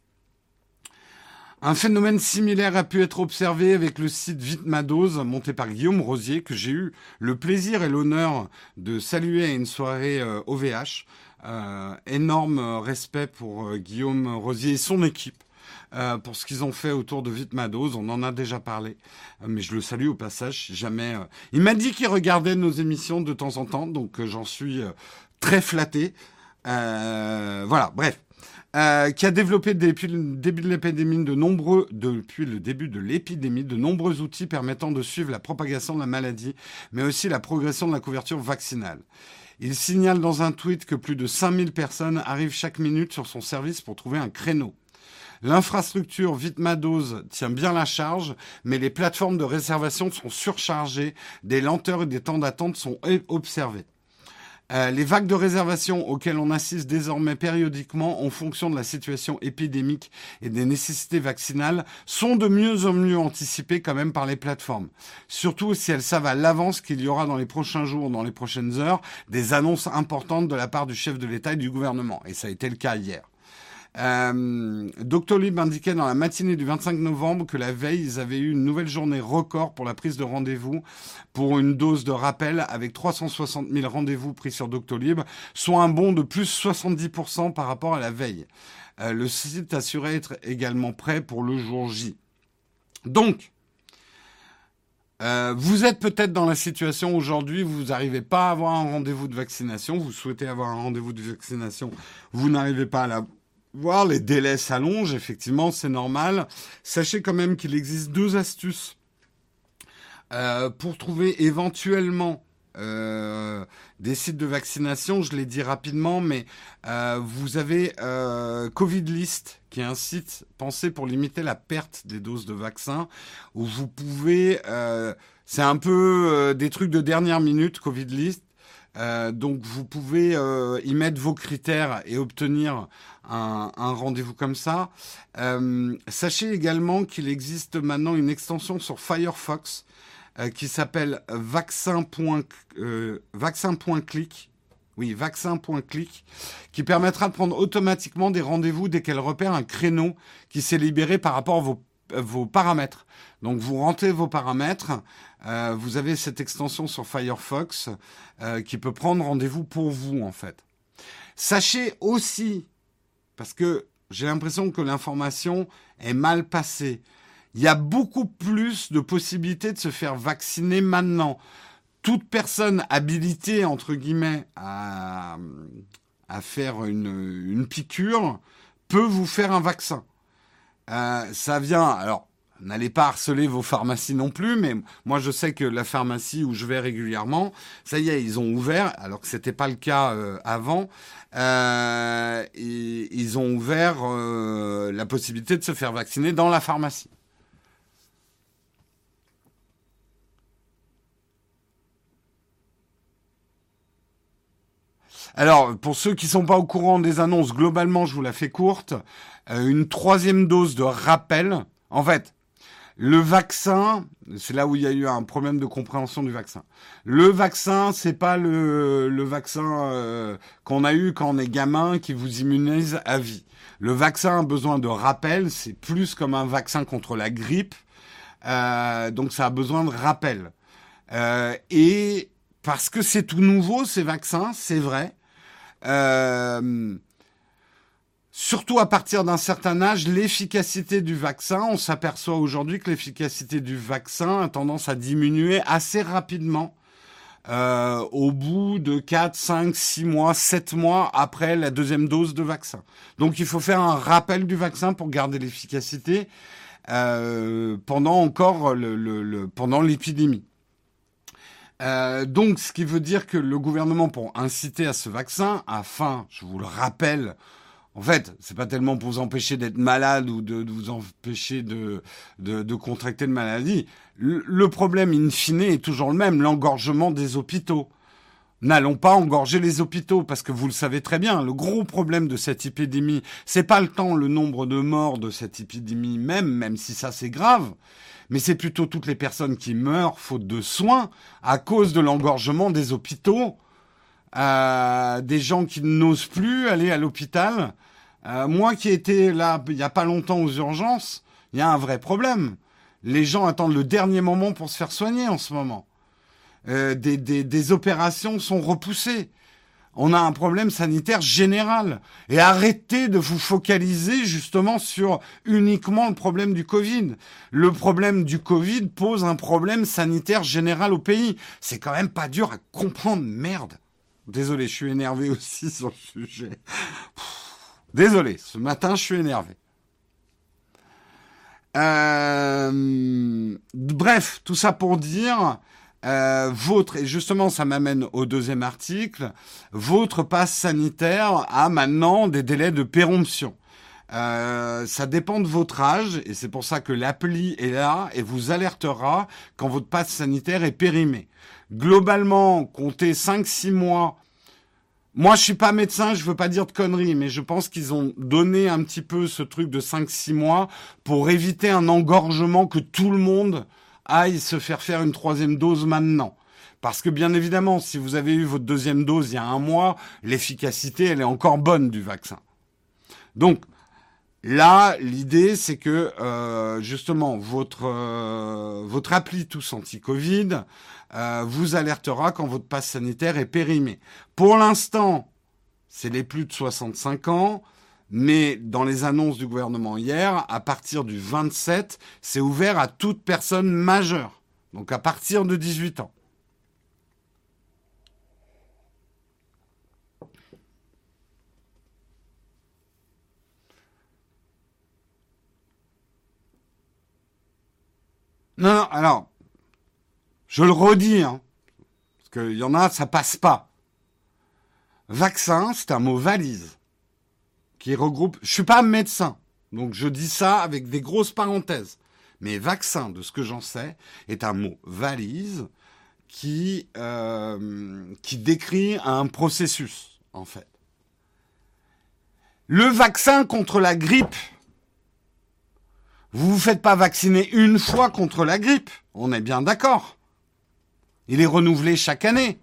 Un phénomène similaire a pu être observé avec le site Vitmados, monté par Guillaume Rosier, que j'ai eu le plaisir et l'honneur de saluer à une soirée OVH. Euh, euh, énorme respect pour euh, Guillaume Rosier et son équipe. pour ce qu'ils ont fait autour de Vitmados. On en a déjà parlé, mais je le salue au passage. jamais, il m'a dit qu'il regardait nos émissions de temps en temps, donc j'en suis très flatté. voilà, bref. Euh, qui a développé depuis le début de l'épidémie de nombreux, depuis le début de l'épidémie, de nombreux outils permettant de suivre la propagation de la maladie, mais aussi la progression de la couverture vaccinale. Il signale dans un tweet que plus de 5000 personnes arrivent chaque minute sur son service pour trouver un créneau. L'infrastructure Vitmados tient bien la charge, mais les plateformes de réservation sont surchargées, des lenteurs et des temps d'attente sont observés. Euh, les vagues de réservation auxquelles on assiste désormais périodiquement en fonction de la situation épidémique et des nécessités vaccinales sont de mieux en mieux anticipées quand même par les plateformes. Surtout si elles savent à l'avance qu'il y aura dans les prochains jours, dans les prochaines heures, des annonces importantes de la part du chef de l'État et du gouvernement. Et ça a été le cas hier. Euh, Doctolib indiquait dans la matinée du 25 novembre que la veille, ils avaient eu une nouvelle journée record pour la prise de rendez-vous pour une dose de rappel avec 360 000 rendez-vous pris sur Doctolib, soit un bond de plus 70% par rapport à la veille. Euh, le site assurait être également prêt pour le jour J. Donc, euh, vous êtes peut-être dans la situation aujourd'hui, vous n'arrivez pas à avoir un rendez-vous de vaccination, vous souhaitez avoir un rendez-vous de vaccination, vous n'arrivez pas à l'avoir, les délais s'allongent, effectivement, c'est normal. Sachez quand même qu'il existe deux astuces euh, pour trouver éventuellement euh, des sites de vaccination, je l'ai dit rapidement, mais euh, vous avez euh, Covid List, qui est un site pensé pour limiter la perte des doses de vaccins, où vous pouvez, euh, c'est un peu euh, des trucs de dernière minute, Covid List. donc vous pouvez y mettre vos critères et obtenir un, rendez-vous comme ça. sachez également qu'il existe maintenant une extension sur Firefox euh, qui s'appelle vaccin.click. Euh, vaccin.click. Oui, vaccin.click, qui permettra de prendre automatiquement des rendez-vous dès qu'elle repère un créneau qui s'est libéré par rapport à vos, euh, paramètres. Donc vous rentrez vos paramètres, euh, vous avez cette extension sur Firefox euh, qui peut prendre rendez-vous pour vous en fait. Sachez aussi, parce que j'ai l'impression que l'information est mal passée, il y a beaucoup plus de possibilités de se faire vacciner maintenant. Toute personne habilitée, entre guillemets, à, faire une, une piqûre peut vous faire un vaccin. Euh, ça vient, alors, n'allez pas harceler vos pharmacies non plus, mais moi je sais que la pharmacie où je vais régulièrement, ça y est, ils ont ouvert, alors que c'était pas le cas euh, avant. Euh, ils ont ouvert euh, la possibilité de se faire vacciner dans la pharmacie. Alors, pour ceux qui sont pas au courant des annonces, globalement, je vous la fais courte. Une troisième dose de rappel. En fait, le vaccin, c'est là où il y a eu un problème de compréhension du vaccin. Le vaccin, c'est pas le, le vaccin euh, qu'on a eu quand on est gamin qui vous immunise à vie. Le vaccin a besoin de rappel, c'est plus comme un vaccin contre la grippe, euh, donc ça a besoin de rappel. Euh, et parce que c'est tout nouveau ces vaccins, c'est vrai. Euh, surtout à partir d'un certain âge, l'efficacité du vaccin, on s'aperçoit aujourd'hui que l'efficacité du vaccin a tendance à diminuer assez rapidement. Euh, au bout de 4, 5, 6 mois, 7 mois après la deuxième dose de vaccin. Donc il faut faire un rappel du vaccin pour garder l'efficacité euh, pendant encore le, le, le pendant l'épidémie. Euh, donc, ce qui veut dire que le gouvernement, pour inciter à ce vaccin, afin, je vous le rappelle, en fait, c'est pas tellement pour vous empêcher d'être malade ou de, de vous empêcher de, de, de, contracter une maladie. Le, le problème, in fine, est toujours le même, l'engorgement des hôpitaux. N'allons pas engorger les hôpitaux parce que vous le savez très bien, le gros problème de cette épidémie, c'est pas le temps, le nombre de morts de cette épidémie même, même si ça c'est grave, mais c'est plutôt toutes les personnes qui meurent faute de soins à cause de l'engorgement des hôpitaux, euh, des gens qui n'osent plus aller à l'hôpital. Euh, moi qui étais là il n'y a pas longtemps aux urgences, il y a un vrai problème. Les gens attendent le dernier moment pour se faire soigner en ce moment. Euh, des, des, des opérations sont repoussées on a un problème sanitaire général. Et arrêtez de vous focaliser justement sur uniquement le problème du Covid. Le problème du Covid pose un problème sanitaire général au pays. C'est quand même pas dur à comprendre, merde. Désolé, je suis énervé aussi sur le sujet. Désolé, ce matin je suis énervé. Euh... Bref, tout ça pour dire euh, votre, et justement ça m'amène au deuxième article, votre passe sanitaire a maintenant des délais de péremption. Euh, ça dépend de votre âge et c'est pour ça que l'appli est là et vous alertera quand votre passe sanitaire est périmé. Globalement, comptez 5-6 mois. Moi, je suis pas médecin, je veux pas dire de conneries, mais je pense qu'ils ont donné un petit peu ce truc de 5-6 mois pour éviter un engorgement que tout le monde aille se faire faire une troisième dose maintenant. Parce que bien évidemment, si vous avez eu votre deuxième dose il y a un mois, l'efficacité, elle est encore bonne du vaccin. Donc, Là, l'idée, c'est que euh, justement votre euh, votre appli tous anti-Covid euh, vous alertera quand votre passe sanitaire est périmé. Pour l'instant, c'est les plus de 65 ans, mais dans les annonces du gouvernement hier, à partir du 27, c'est ouvert à toute personne majeure, donc à partir de 18 ans. Non, non, alors, je le redis, hein, parce qu'il y en a, ça passe pas. Vaccin, c'est un mot valise qui regroupe. Je suis pas médecin, donc je dis ça avec des grosses parenthèses. Mais vaccin, de ce que j'en sais, est un mot valise qui euh, qui décrit un processus en fait. Le vaccin contre la grippe, vous vous faites pas vacciner une fois contre la grippe. On est bien d'accord. Il est renouvelé chaque année.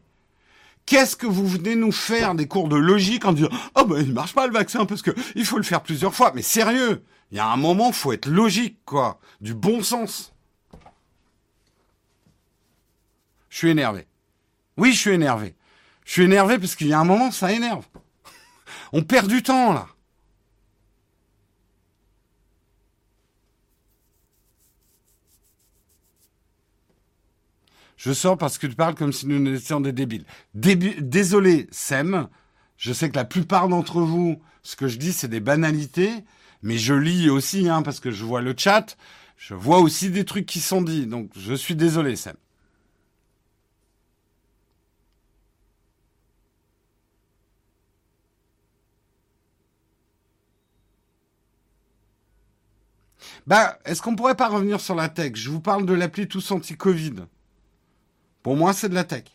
Qu'est-ce que vous venez nous faire des cours de logique en disant oh ben il marche pas le vaccin parce que il faut le faire plusieurs fois. Mais sérieux, il y a un moment faut être logique quoi, du bon sens. Je suis énervé. Oui, je suis énervé. Je suis énervé parce qu'il y a un moment ça énerve. On perd du temps là. Je sors parce que tu parles comme si nous étions des débiles. Désolé, Sem. Je sais que la plupart d'entre vous, ce que je dis, c'est des banalités, mais je lis aussi, hein, parce que je vois le chat. Je vois aussi des trucs qui sont dits. Donc, je suis désolé, Sem. Bah, est-ce qu'on pourrait pas revenir sur la tech? Je vous parle de l'appli Tous Anti-Covid. Pour moi, c'est de la tech.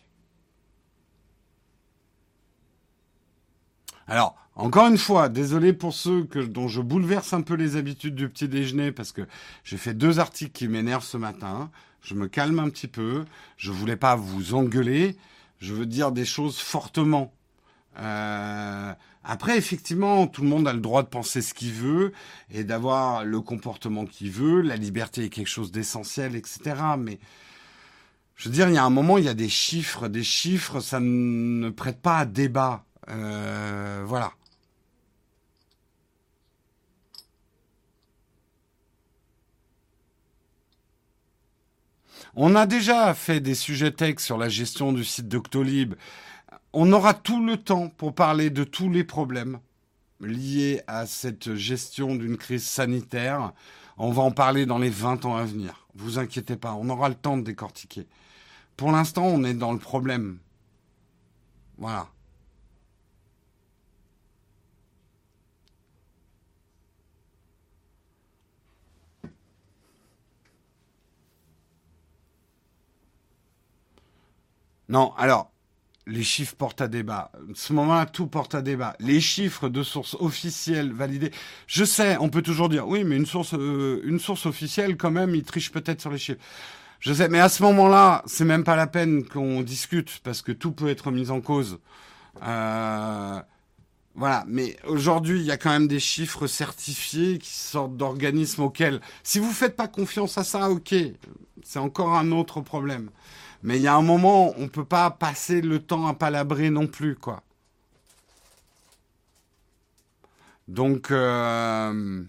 Alors, encore une fois, désolé pour ceux dont je bouleverse un peu les habitudes du petit déjeuner parce que j'ai fait deux articles qui m'énervent ce matin. Je me calme un petit peu. Je voulais pas vous engueuler. Je veux dire des choses fortement. Euh, après, effectivement, tout le monde a le droit de penser ce qu'il veut et d'avoir le comportement qu'il veut. La liberté est quelque chose d'essentiel, etc. Mais je veux dire, il y a un moment, il y a des chiffres. Des chiffres, ça ne prête pas à débat. Euh, voilà. On a déjà fait des sujets tech sur la gestion du site Doctolib. On aura tout le temps pour parler de tous les problèmes liés à cette gestion d'une crise sanitaire. On va en parler dans les 20 ans à venir. Vous inquiétez pas, on aura le temps de décortiquer. Pour l'instant, on est dans le problème. Voilà. Non, alors, les chiffres portent à débat. En ce moment-là, tout porte à débat. Les chiffres de sources officielles validées. Je sais, on peut toujours dire, oui, mais une source, euh, une source officielle, quand même, il triche peut-être sur les chiffres. Je sais, mais à ce moment-là, c'est même pas la peine qu'on discute parce que tout peut être mis en cause. Euh, voilà, mais aujourd'hui, il y a quand même des chiffres certifiés qui sortent d'organismes auxquels, si vous faites pas confiance à ça, ok, c'est encore un autre problème. Mais il y a un moment, on peut pas passer le temps à palabrer non plus, quoi. Donc, euh...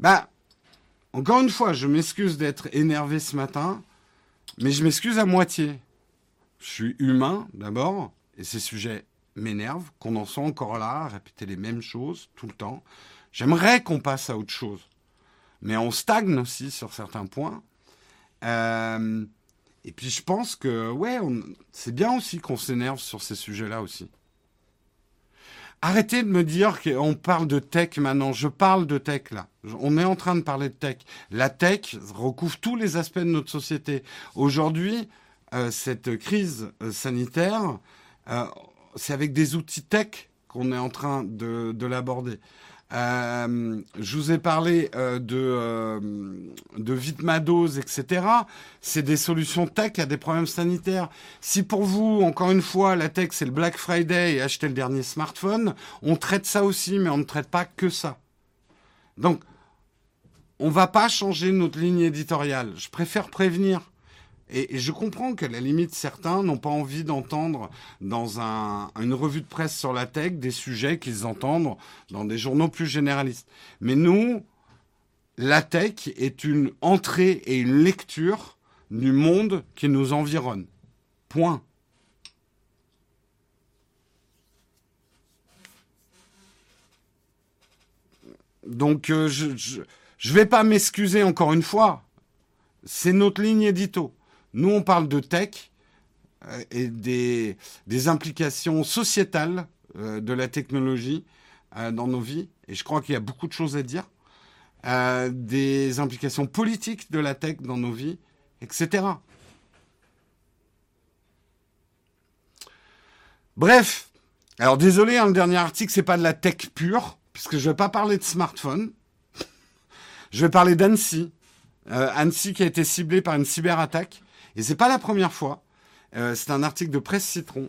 bah, encore une fois, je m'excuse d'être énervé ce matin, mais je m'excuse à moitié. Je suis humain d'abord, et ces sujets m'énervent, qu'on en soit encore là, à répéter les mêmes choses tout le temps. J'aimerais qu'on passe à autre chose, mais on stagne aussi sur certains points. Euh, et puis je pense que c'est bien aussi qu'on s'énerve sur ces sujets-là aussi. Arrêtez de me dire qu'on parle de tech maintenant. Je parle de tech là. On est en train de parler de tech. La tech recouvre tous les aspects de notre société. Aujourd'hui, euh, cette crise euh, sanitaire, euh, c'est avec des outils tech qu'on est en train de, de l'aborder. Euh, je vous ai parlé euh, de, euh, de Vitmados, etc. C'est des solutions tech à des problèmes sanitaires. Si pour vous, encore une fois, la tech c'est le Black Friday et acheter le dernier smartphone, on traite ça aussi, mais on ne traite pas que ça. Donc, on va pas changer notre ligne éditoriale. Je préfère prévenir. Et, je comprends qu'à la limite, certains n'ont pas envie d'entendre dans une revue de presse sur la tech des sujets qu'ils entendent dans des journaux plus généralistes. Mais nous, la tech est une entrée et une lecture du monde qui nous environne. Point. Donc, euh, je ne vais pas m'excuser encore une fois. C'est notre ligne édito. Nous, on parle de tech euh, et des, implications sociétales euh, de la technologie euh, dans nos vies. Et je crois qu'il y a beaucoup de choses à dire. des implications politiques de la tech dans nos vies, etc. Bref, alors désolé, hein, le dernier article, c'est pas de la tech pure, puisque je vais pas parler de smartphone. je vais parler d'Annecy. Annecy qui a été ciblé par une cyberattaque. Et c'est pas la première fois. Euh, c'est un article de Presse Citron.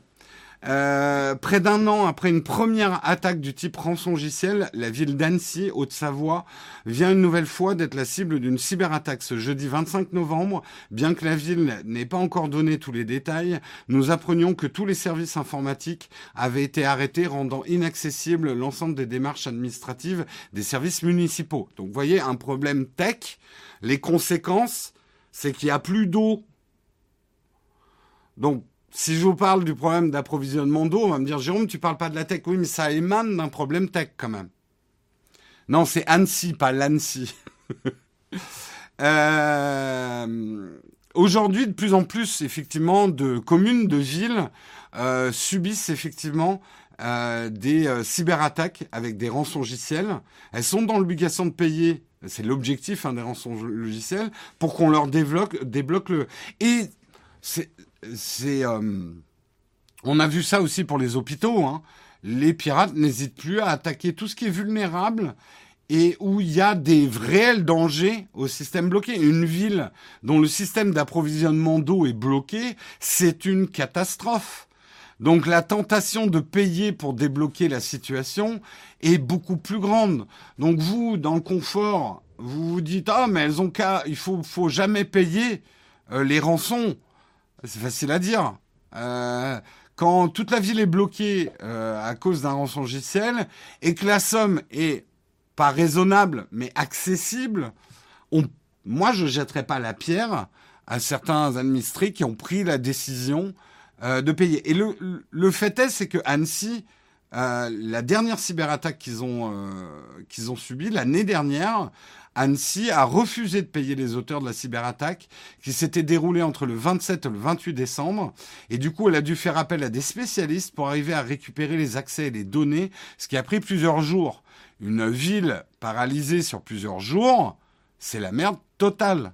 Euh, près d'un an après une première attaque du type rançongiciel, la ville d'Annecy, Haute-Savoie, vient une nouvelle fois d'être la cible d'une cyberattaque ce jeudi 25 novembre. Bien que la ville n'ait pas encore donné tous les détails, nous apprenions que tous les services informatiques avaient été arrêtés, rendant inaccessible l'ensemble des démarches administratives des services municipaux. Donc vous voyez, un problème tech, les conséquences, c'est qu'il n'y a plus d'eau donc, si je vous parle du problème d'approvisionnement d'eau, on va me dire, Jérôme, tu parles pas de la tech. Oui, mais ça émane d'un problème tech quand même. Non, c'est Annecy, pas l'Annecy. euh, Aujourd'hui, de plus en plus, effectivement, de communes, de villes euh, subissent effectivement euh, des cyberattaques avec des rançongiciels. Elles sont dans l'obligation de payer, c'est l'objectif hein, des rançongiciels, pour qu'on leur débloque, débloque le... Et c'est euh, on a vu ça aussi pour les hôpitaux. Hein. Les pirates n'hésitent plus à attaquer tout ce qui est vulnérable et où il y a des réels dangers au système bloqué. Une ville dont le système d'approvisionnement d'eau est bloqué, c'est une catastrophe. Donc la tentation de payer pour débloquer la situation est beaucoup plus grande. Donc vous, dans le confort, vous vous dites ah mais elles ont qu'à, il faut faut jamais payer euh, les rançons. C'est facile à dire. Euh, quand toute la ville est bloquée euh, à cause d'un rançongiciel et que la somme est pas raisonnable mais accessible, moi je jetterai pas la pierre à certains administrés qui ont pris la décision euh, de payer. Et le, le fait est, c'est que Annecy, la dernière cyberattaque qu'ils ont qu'ils ont subie l'année dernière Annecy a refusé de payer les auteurs de la cyberattaque qui s'était déroulée entre le 27 et le 28 décembre. Et du coup, elle a dû faire appel à des spécialistes pour arriver à récupérer les accès et les données, ce qui a pris plusieurs jours. Une ville paralysée sur plusieurs jours, c'est la merde totale.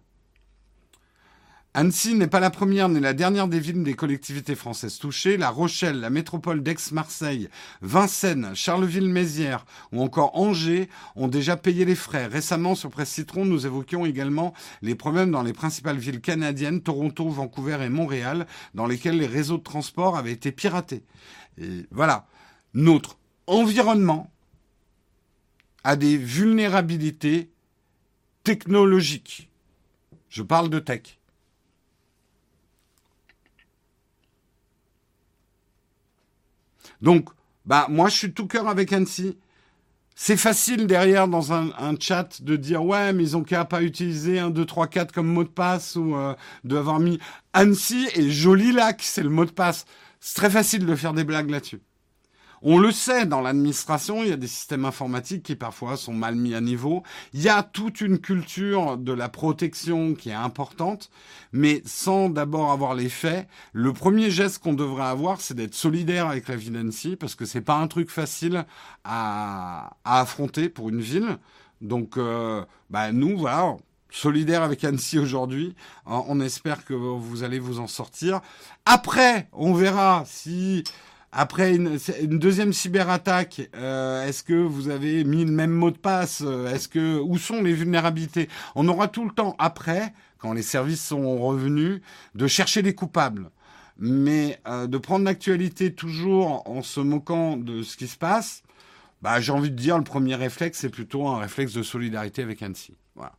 Annecy n'est pas la première ni la dernière des villes des collectivités françaises touchées. La Rochelle, la métropole d'Aix-Marseille, Vincennes, Charleville-Mézières ou encore Angers ont déjà payé les frais. Récemment, sur Presse Citron, nous évoquions également les problèmes dans les principales villes canadiennes, Toronto, Vancouver et Montréal, dans lesquels les réseaux de transport avaient été piratés. Et voilà. Notre environnement a des vulnérabilités technologiques. Je parle de tech. Donc, bah, moi, je suis tout cœur avec Annecy. C'est facile derrière dans un, chat de dire ouais mais ils ont qu'à pas utiliser un 2 3 4 comme mot de passe ou euh, d'avoir mis Annecy et Joli Lac c'est le mot de passe. C'est très facile de faire des blagues là-dessus. On le sait, dans l'administration, il y a des systèmes informatiques qui parfois sont mal mis à niveau. Il y a toute une culture de la protection qui est importante, mais sans d'abord avoir les faits, le premier geste qu'on devrait avoir, c'est d'être solidaire avec la ville d'Annecy, parce que c'est pas un truc facile à, affronter pour une ville. Donc, euh, bah, nous, voilà, solidaires avec Annecy aujourd'hui. On espère que vous allez vous en sortir. Après, on verra si Après une, deuxième cyberattaque, euh, est-ce que vous avez mis le même mot de passe Est-ce que où sont les vulnérabilités? On aura tout le temps après, quand les services sont revenus, de chercher les coupables. Mais euh, de prendre l'actualité toujours en se moquant de ce qui se passe, bah, j'ai envie de dire le premier réflexe, c'est plutôt un réflexe de solidarité avec Annecy. Voilà.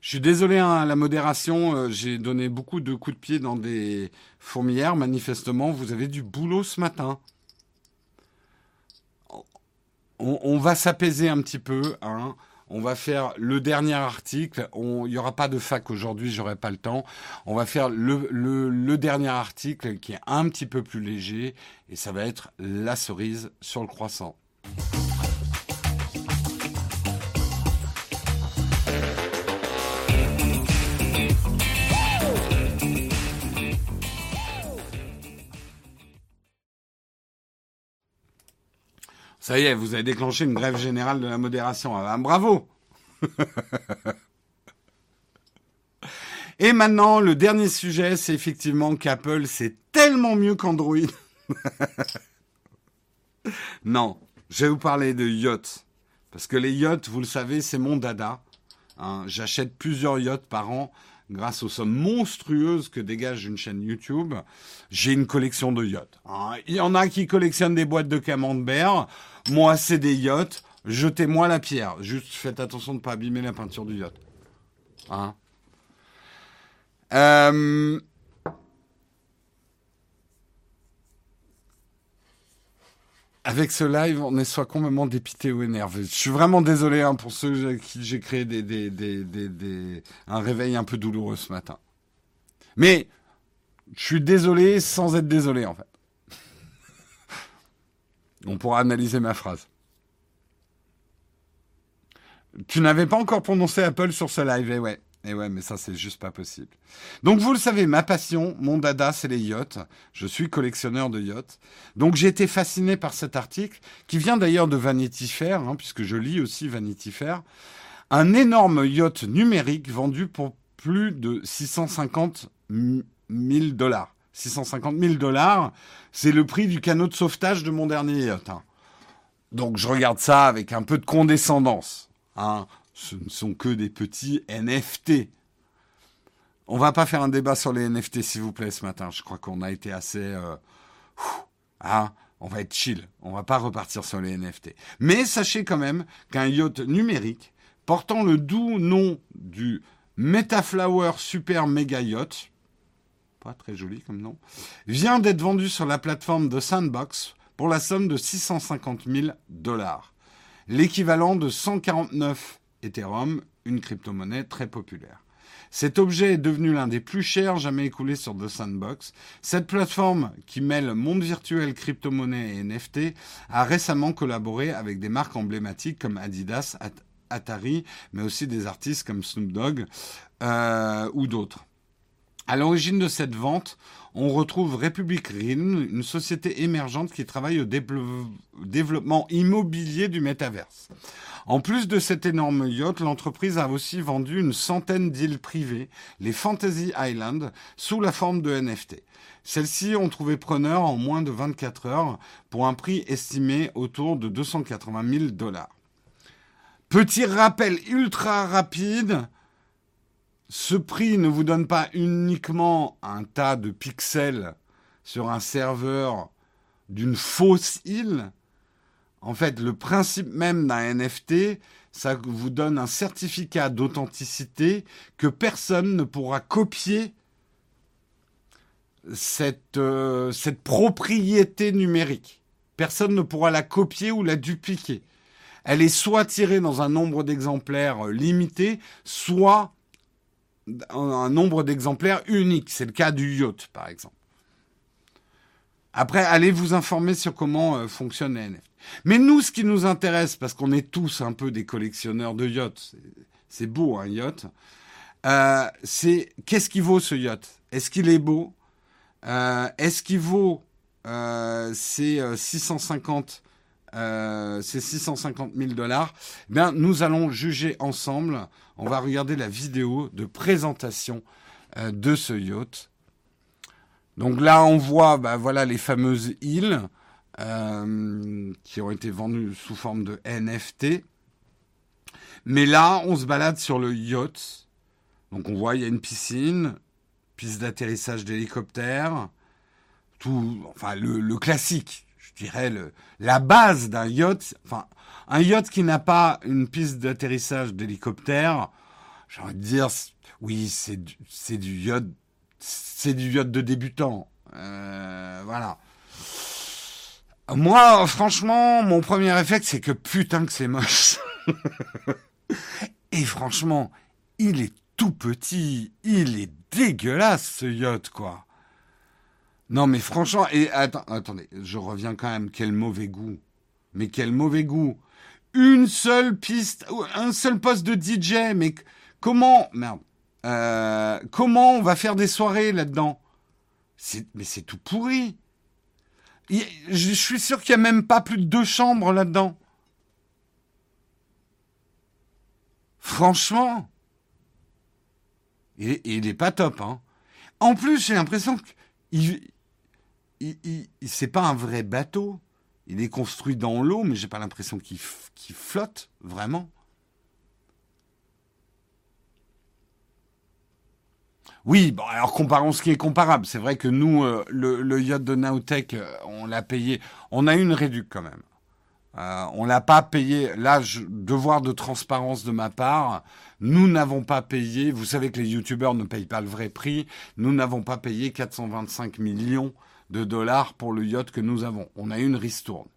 Je suis désolé à hein, la modération, euh, j'ai donné beaucoup de coups de pied dans des fourmilières. Manifestement, vous avez du boulot ce matin. On, va s'apaiser un petit peu. Hein. On va faire le dernier article. Il n'y aura pas de fac aujourd'hui, j'aurai pas le temps. On va faire le dernier article qui est un petit peu plus léger et ça va être la cerise sur le croissant. Ça y est, vous avez déclenché une grève générale de la modération. Ah, bravo Et maintenant, le dernier sujet, c'est effectivement qu'Apple, c'est tellement mieux qu'Android. non, je vais vous parler de yachts. Parce que les yachts, vous le savez, c'est mon dada. Hein. J'achète plusieurs yachts par an grâce aux sommes monstrueuses que dégage une chaîne YouTube, j'ai une collection de yachts. Hein. Il y en a qui collectionnent des boîtes de camembert. Moi, c'est des yachts. Jetez-moi la pierre. Juste faites attention de ne pas abîmer la peinture du yacht. Hein euh, avec ce live, on est soit complètement dépité ou énervé. Je suis vraiment désolé hein, pour ceux qui j'ai créé des, un réveil un peu douloureux ce matin. Mais je suis désolé sans être désolé en fait. On pourra analyser ma phrase. Tu n'avais pas encore prononcé Apple sur ce live, eh ouais. Et ouais, mais ça, c'est juste pas possible. Donc, vous le savez, ma passion, mon dada, c'est les yachts. Je suis collectionneur de yachts. Donc, j'ai été fasciné par cet article, qui vient d'ailleurs de Vanity Fair, hein, puisque je lis aussi Vanity Fair. Un énorme yacht numérique vendu pour plus de 650 000 dollars. 650 000 dollars, c'est le prix du canot de sauvetage de mon dernier yacht. Hein. Donc, je regarde ça avec un peu de condescendance. Hein ce ne sont que des petits NFT. On va pas faire un débat sur les NFT, s'il vous plaît, ce matin. Je crois qu'on a été assez... Euh, ah, on va être chill. On va pas repartir sur les NFT. Mais sachez quand même qu'un yacht numérique portant le doux nom du Metaflower Super Mega Yacht, pas très joli comme nom, vient d'être vendu sur la plateforme de Sandbox pour la somme de 650 000 dollars. L'équivalent de 149 Ethereum, une crypto-monnaie très populaire. Cet objet est devenu l'un des plus chers jamais écoulés sur The Sandbox. Cette plateforme qui mêle monde virtuel, crypto-monnaie et NFT a récemment collaboré avec des marques emblématiques comme Adidas, Atari, mais aussi des artistes comme Snoop Dogg euh, ou d'autres. À l'origine de cette vente, on retrouve Republic Realm, une société émergente qui travaille au développement immobilier du métaverse. En plus de cet énorme yacht, l'entreprise a aussi vendu une centaine d'îles privées, les Fantasy Island, sous la forme de NFT. Celles-ci ont trouvé preneur en moins de 24 heures pour un prix estimé autour de 280 000 dollars. Petit rappel ultra rapide, ce prix ne vous donne pas uniquement un tas de pixels sur un serveur d'une fausse île, en fait, le principe même d'un NFT, ça vous donne un certificat d'authenticité que personne ne pourra copier cette, euh, cette propriété numérique. Personne ne pourra la copier ou la dupliquer. Elle est soit tirée dans un nombre d'exemplaires euh, limité, soit un nombre d'exemplaires unique. C'est le cas du yacht, par exemple. Après, allez vous informer sur comment euh, fonctionne les NFT. Mais nous, ce qui nous intéresse, parce qu'on est tous un peu des collectionneurs de yachts, c'est beau un yacht, euh, c'est qu'est-ce qui vaut ce yacht? Est-ce qu'il est beau? Euh, Est-ce qu'il vaut ces 650 ces 650 000 dollars Bien, nous allons juger ensemble. On va regarder la vidéo de présentation de ce yacht. Donc là, on voit bah, voilà, les fameuses îles euh, qui ont été vendues sous forme de NFT. Mais là, on se balade sur le yacht. Donc on voit, il y a une piscine, piste d'atterrissage d'hélicoptère, tout, enfin le, classique, je dirais le, la base d'un yacht. Enfin, un yacht qui n'a pas une piste d'atterrissage d'hélicoptère, j'ai envie de dire, oui, c'est du, yacht, c'est du yacht de débutant. Euh, voilà. Moi, franchement, mon premier réflexe, c'est que putain que c'est moche. Et franchement, il est tout petit, il est dégueulasse ce yacht, quoi. Non, mais franchement, et attendez, je reviens quand même, quel mauvais goût. Mais quel mauvais goût. Une seule piste, un seul poste de DJ, mais comment, merde, euh, comment on va faire des soirées là-dedans? Mais c'est tout pourri. Je suis sûr qu'il n'y a même pas plus de deux chambres là-dedans. Franchement, il, n'est pas top. Hein. En plus, j'ai l'impression que il, il, c'est pas un vrai bateau. Il est construit dans l'eau, mais j'ai pas l'impression qu'il flotte vraiment. Oui, bon, alors comparons ce qui est comparable. C'est vrai que nous, euh, le, yacht de Nautech, euh, on l'a payé. On a eu une réduction quand même. Euh, on l'a pas payé. Là, devoir de transparence de ma part. Nous n'avons pas payé. Vous savez que les youtubeurs ne payent pas le vrai prix. Nous n'avons pas payé 425 millions de dollars pour le yacht que nous avons. On a une ristourne.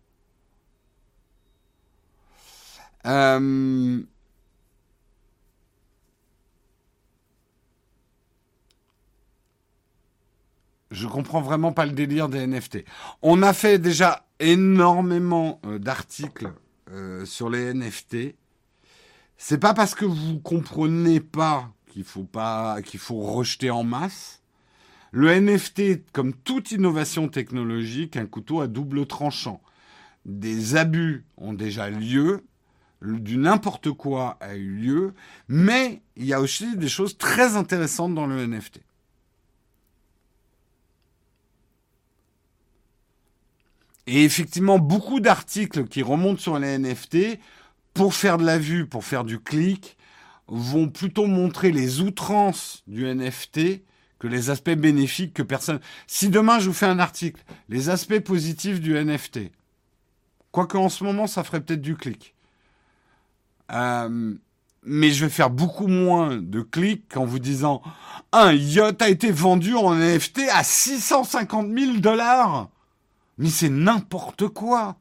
Euh, Je comprends vraiment pas le délire des NFT. On a fait déjà énormément euh, d'articles euh, sur les NFT. C'est pas parce que vous comprenez pas qu'il faut pas qu'il faut rejeter en masse. Le NFT, comme toute innovation technologique, un couteau à double tranchant. Des abus ont déjà lieu, du n'importe quoi a eu lieu, mais il y a aussi des choses très intéressantes dans le NFT. Et effectivement, beaucoup d'articles qui remontent sur les NFT, pour faire de la vue, pour faire du clic, vont plutôt montrer les outrances du NFT que les aspects bénéfiques que personne... Si demain je vous fais un article, les aspects positifs du NFT, quoique en ce moment ça ferait peut-être du clic, euh, mais je vais faire beaucoup moins de clics en vous disant un yacht a été vendu en NFT à 650 000 dollars. Mais c'est n'importe quoi.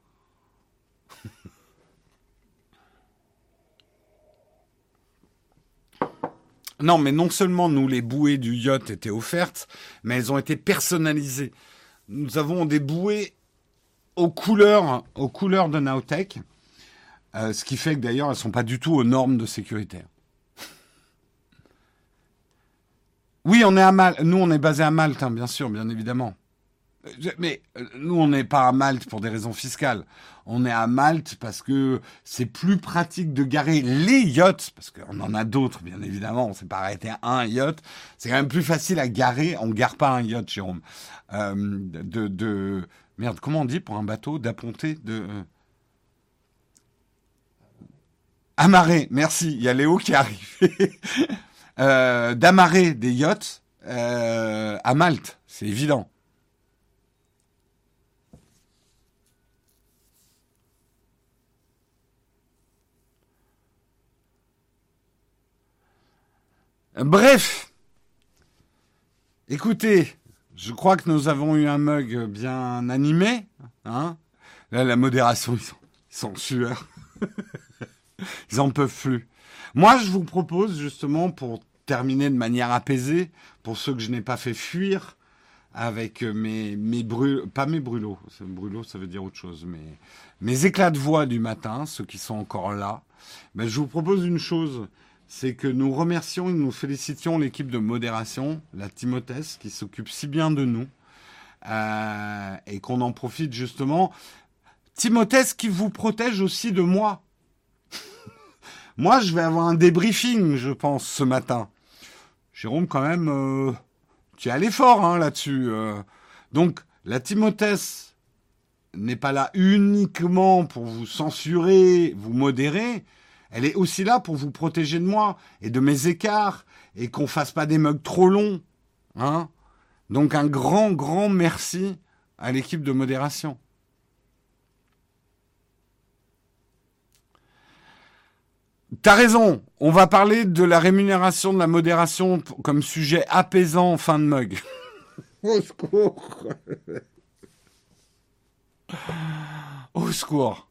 Non, mais non seulement nous, les bouées du yacht étaient offertes, mais elles ont été personnalisées. Nous avons des bouées aux couleurs, de Nautech, euh, ce qui fait que d'ailleurs, elles sont pas du tout aux normes de sécurité. Oui, on est à Malte. Nous, on est basé à Malte, hein, bien sûr, bien évidemment. Mais euh, nous, on n'est pas à Malte pour des raisons fiscales. On est à Malte parce que c'est plus pratique de garer les yachts, parce qu'on en a d'autres, bien évidemment. On s'est pas arrêté à un yacht. C'est quand même plus facile à garer. On gare pas un yacht, Jérôme. Euh, de, de, merde, comment on dit pour un bateau d'apponter de euh, amarrer. Merci. Il y a Léo qui arrive. euh, d'amarrer des yachts euh, à Malte, c'est évident. Bref, écoutez, je crois que nous avons eu un mug bien animé. Hein Là, la modération, ils sont, ils sont sueur. ils en peuvent plus. Moi, je vous propose justement, pour terminer de manière apaisée, pour ceux que je n'ai pas fait fuir avec mes, mes brûlots, pas mes brûlots, brûlots ça veut dire autre chose, mais mes éclats de voix du matin, ceux qui sont encore là, ben, je vous propose une chose c'est que nous remercions et nous félicitions l'équipe de modération, la Timothée, qui s'occupe si bien de nous, euh, et qu'on en profite justement. Timothée qui vous protège aussi de moi. moi, je vais avoir un débriefing, je pense, ce matin. Jérôme, quand même, euh, tu es allé fort hein, là-dessus. euh. Donc, la Timothée n'est pas là uniquement pour vous censurer, vous modérer. Elle est aussi là pour vous protéger de moi et de mes écarts et qu'on fasse pas des mugs trop longs. Hein Donc, un grand, grand merci à l'équipe de modération. T'as raison, on va parler de la rémunération de la modération comme sujet apaisant en fin de mug. Au secours. Au secours.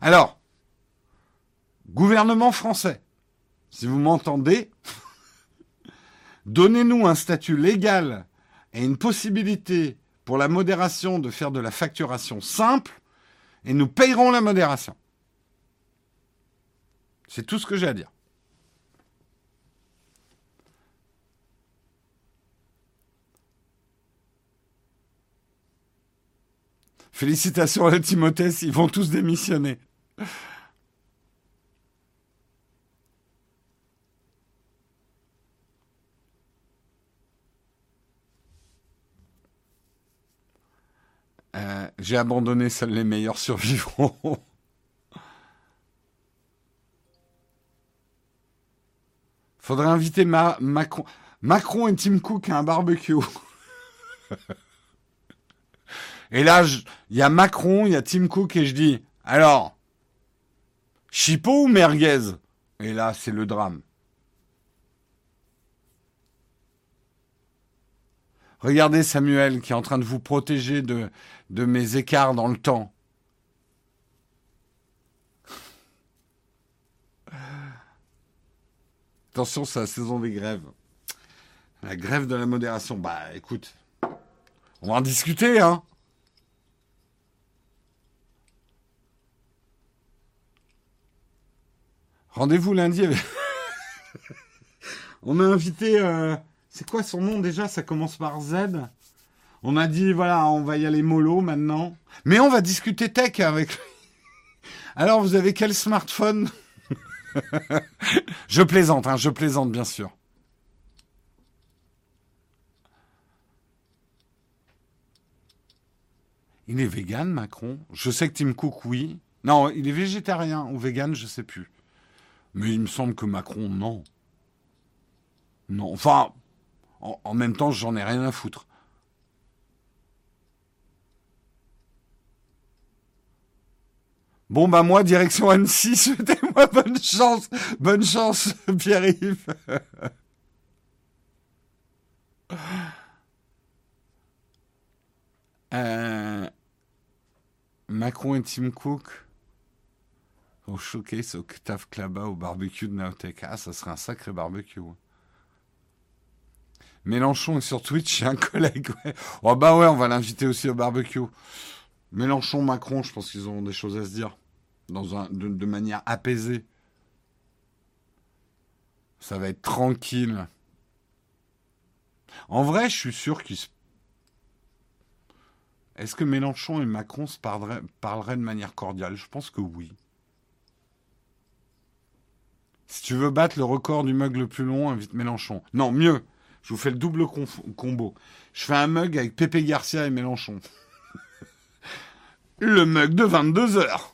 Alors, gouvernement français, si vous m'entendez, donnez-nous un statut légal et une possibilité pour la modération de faire de la facturation simple et nous payerons la modération. C'est tout ce que j'ai à dire. Félicitations à Timothée, ils vont tous démissionner. Euh, j'ai abandonné, seuls les meilleurs survivront. Faudrait inviter Ma- Macron. Macron et Tim Cook à un barbecue. et là, il y a Macron, il y a Tim Cook et je dis, alors, chipot ou merguez? Et là, c'est le drame. Regardez Samuel qui est en train de vous protéger de, de mes écarts dans le temps. Attention, c'est la saison des grèves. La grève de la modération. Bah écoute, on va en discuter, hein. Rendez-vous lundi avec... on a invité... euh, C'est quoi son nom déjà? Ça commence par Z? On a dit, voilà, on va y aller mollo maintenant. Mais on va discuter tech avec lui. Alors, vous avez quel smartphone Je plaisante, hein, je plaisante bien sûr. Il est vegan, Macron? Je sais que Tim Cook, oui. Non, il est végétarien ou vegan, je sais plus. Mais il me semble que Macron, non. Non, enfin, en, en même temps, j'en ai rien à foutre. Bon, bah moi, direction Annecy, souhaitez-moi bonne chance. Bonne chance, Pierre-Yves. Euh, Macron et Tim Cook au showcase Octave Klaba au barbecue de Naotech. Ah, ça serait un sacré barbecue. Mélenchon est sur Twitch, j'ai un collègue. Ouais. Oh bah ouais, on va l'inviter aussi au barbecue. Mélenchon, Macron, je pense qu'ils ont des choses à se dire. Dans un, de, manière apaisée. Ça va être tranquille. En vrai, je suis sûr qu'ils se... Est-ce que Mélenchon et Macron se parleraient, parleraient de manière cordiale? Je pense que oui. Si tu veux battre le record du mug le plus long, invite Mélenchon. Non, mieux. Je vous fais le double combo. Je fais un mug avec Pépé Garcia et Mélenchon. le mug de 22 heures.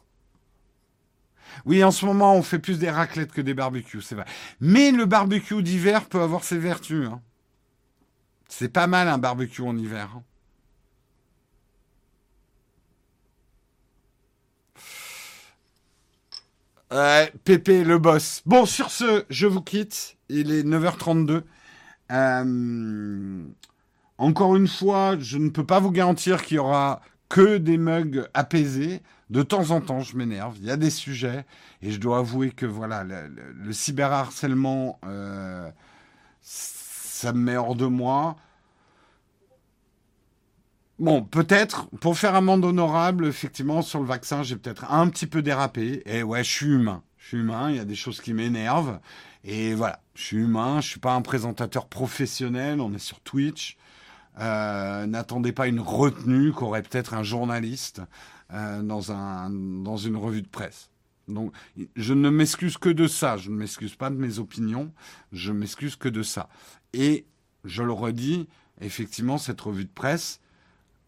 Oui, en ce moment, on fait plus des raclettes que des barbecues, c'est vrai. Mais le barbecue d'hiver peut avoir ses vertus. hein. C'est pas mal un barbecue en hiver. hein. Pépé, le boss. Bon, sur ce, je vous quitte. Il est 9h32. Euh, encore une fois, je ne peux pas vous garantir qu'il y aura que des mugs apaisés. De temps en temps, je m'énerve. Il y a des sujets. Et je dois avouer que voilà, le, le- le cyberharcèlement, euh, ça me met hors de moi. Bon, peut-être, pour faire amende honorable, effectivement, sur le vaccin, j'ai peut-être un petit peu dérapé. Et ouais, je suis humain. Je suis humain, il y a des choses qui m'énervent. Et voilà, je suis humain, je suis pas un présentateur professionnel, on est sur Twitch. Euh, N'attendez pas une retenue qu'aurait peut-être un journaliste euh, dans, un, dans une revue de presse. Donc, je ne m'excuse que de ça. Je ne m'excuse pas de mes opinions. Je m'excuse que de ça. Et je le redis, effectivement, cette revue de presse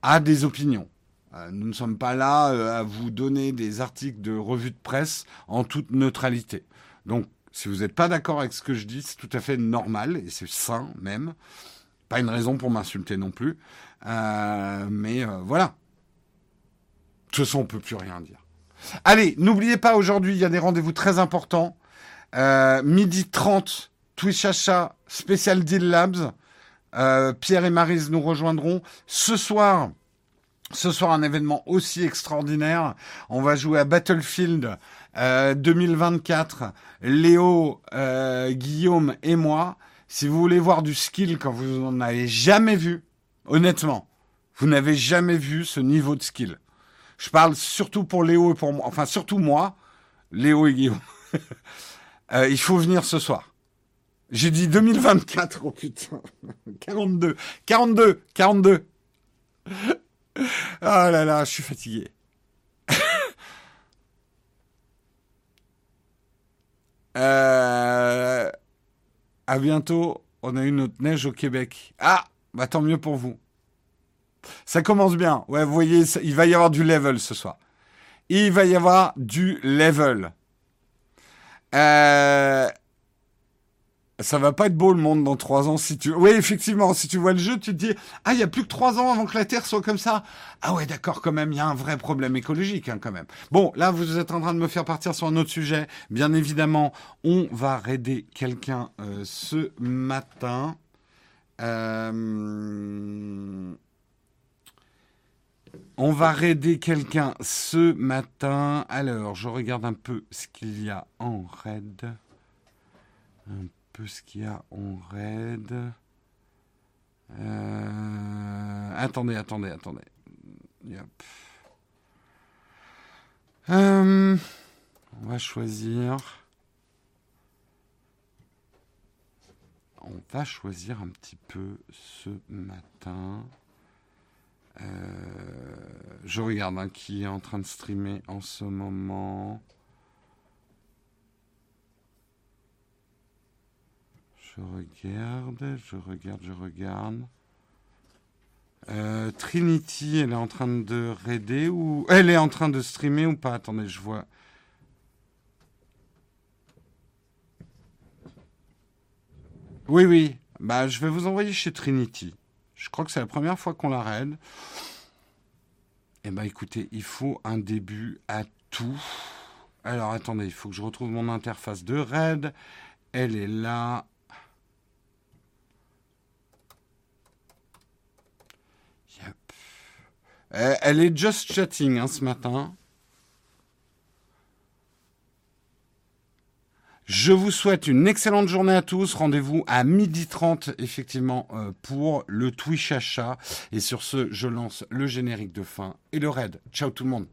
a des opinions. Euh, nous ne sommes pas là euh, à vous donner des articles de revue de presse en toute neutralité. Donc, si vous n'êtes pas d'accord avec ce que je dis, c'est tout à fait normal et c'est sain même. Pas une raison pour m'insulter non plus. Mais voilà. De toute façon, on peut plus rien dire. Allez, n'oubliez pas, aujourd'hui, il y a des rendez-vous très importants. midi 30, Twitch Achat, spécial Deal Labs. Pierre et Marise nous rejoindront. Ce soir, ce soir, un événement aussi extraordinaire. On va jouer à Battlefield 2024. Euh, Léo, euh, Guillaume et moi. Si vous voulez voir du skill quand vous n'en avez jamais vu, honnêtement, vous n'avez jamais vu ce niveau de skill. Je parle surtout pour Léo et pour moi, enfin surtout moi, Léo et Guillaume. Euh, il faut venir ce soir. J'ai dit 2024, oh putain. 42, 42, 42. Oh là là, je suis fatigué. euh, à bientôt. On a eu notre neige au Québec. Ah, bah tant mieux pour vous. Ça commence bien. Ouais, vous voyez, il va y avoir du level ce soir. Il va y avoir du level. Euh, ça va pas être beau le monde dans trois ans si tu. Oui, effectivement, si tu vois le jeu, tu te dis ah il y a plus que trois ans avant que la Terre soit comme ça. Ah ouais, d'accord, quand même, il y a un vrai problème écologique hein, quand même. Bon, là vous êtes en train de me faire partir sur un autre sujet. Bien évidemment, on va raider quelqu'un euh, ce matin. Euh, on va raider quelqu'un ce matin. Alors, je regarde un peu ce qu'il y a en raid. Un peu ce qu'il y a en raid. Euh, attendez, attendez, attendez. Euh, on va choisir. On va choisir un petit peu ce matin. Euh, je regarde hein, qui est en train de streamer en ce moment. Je regarde, je regarde, je regarde. Euh, Trinity, elle est en train de raider ou elle est en train de streamer ou pas? Attendez, je vois. Oui, oui. Bah, je vais vous envoyer chez Trinity. Je crois que c'est la première fois qu'on la raid. Eh ben, écoutez, il faut un début à tout. Alors, attendez, il faut que je retrouve mon interface de raid. Elle est là. Euh, elle est just chatting hein, ce matin. Je vous souhaite une excellente journée à tous. Rendez-vous à 12h30 effectivement euh, pour le Twitch achat. Et sur ce, je lance le générique de fin et le raid. Ciao tout le monde.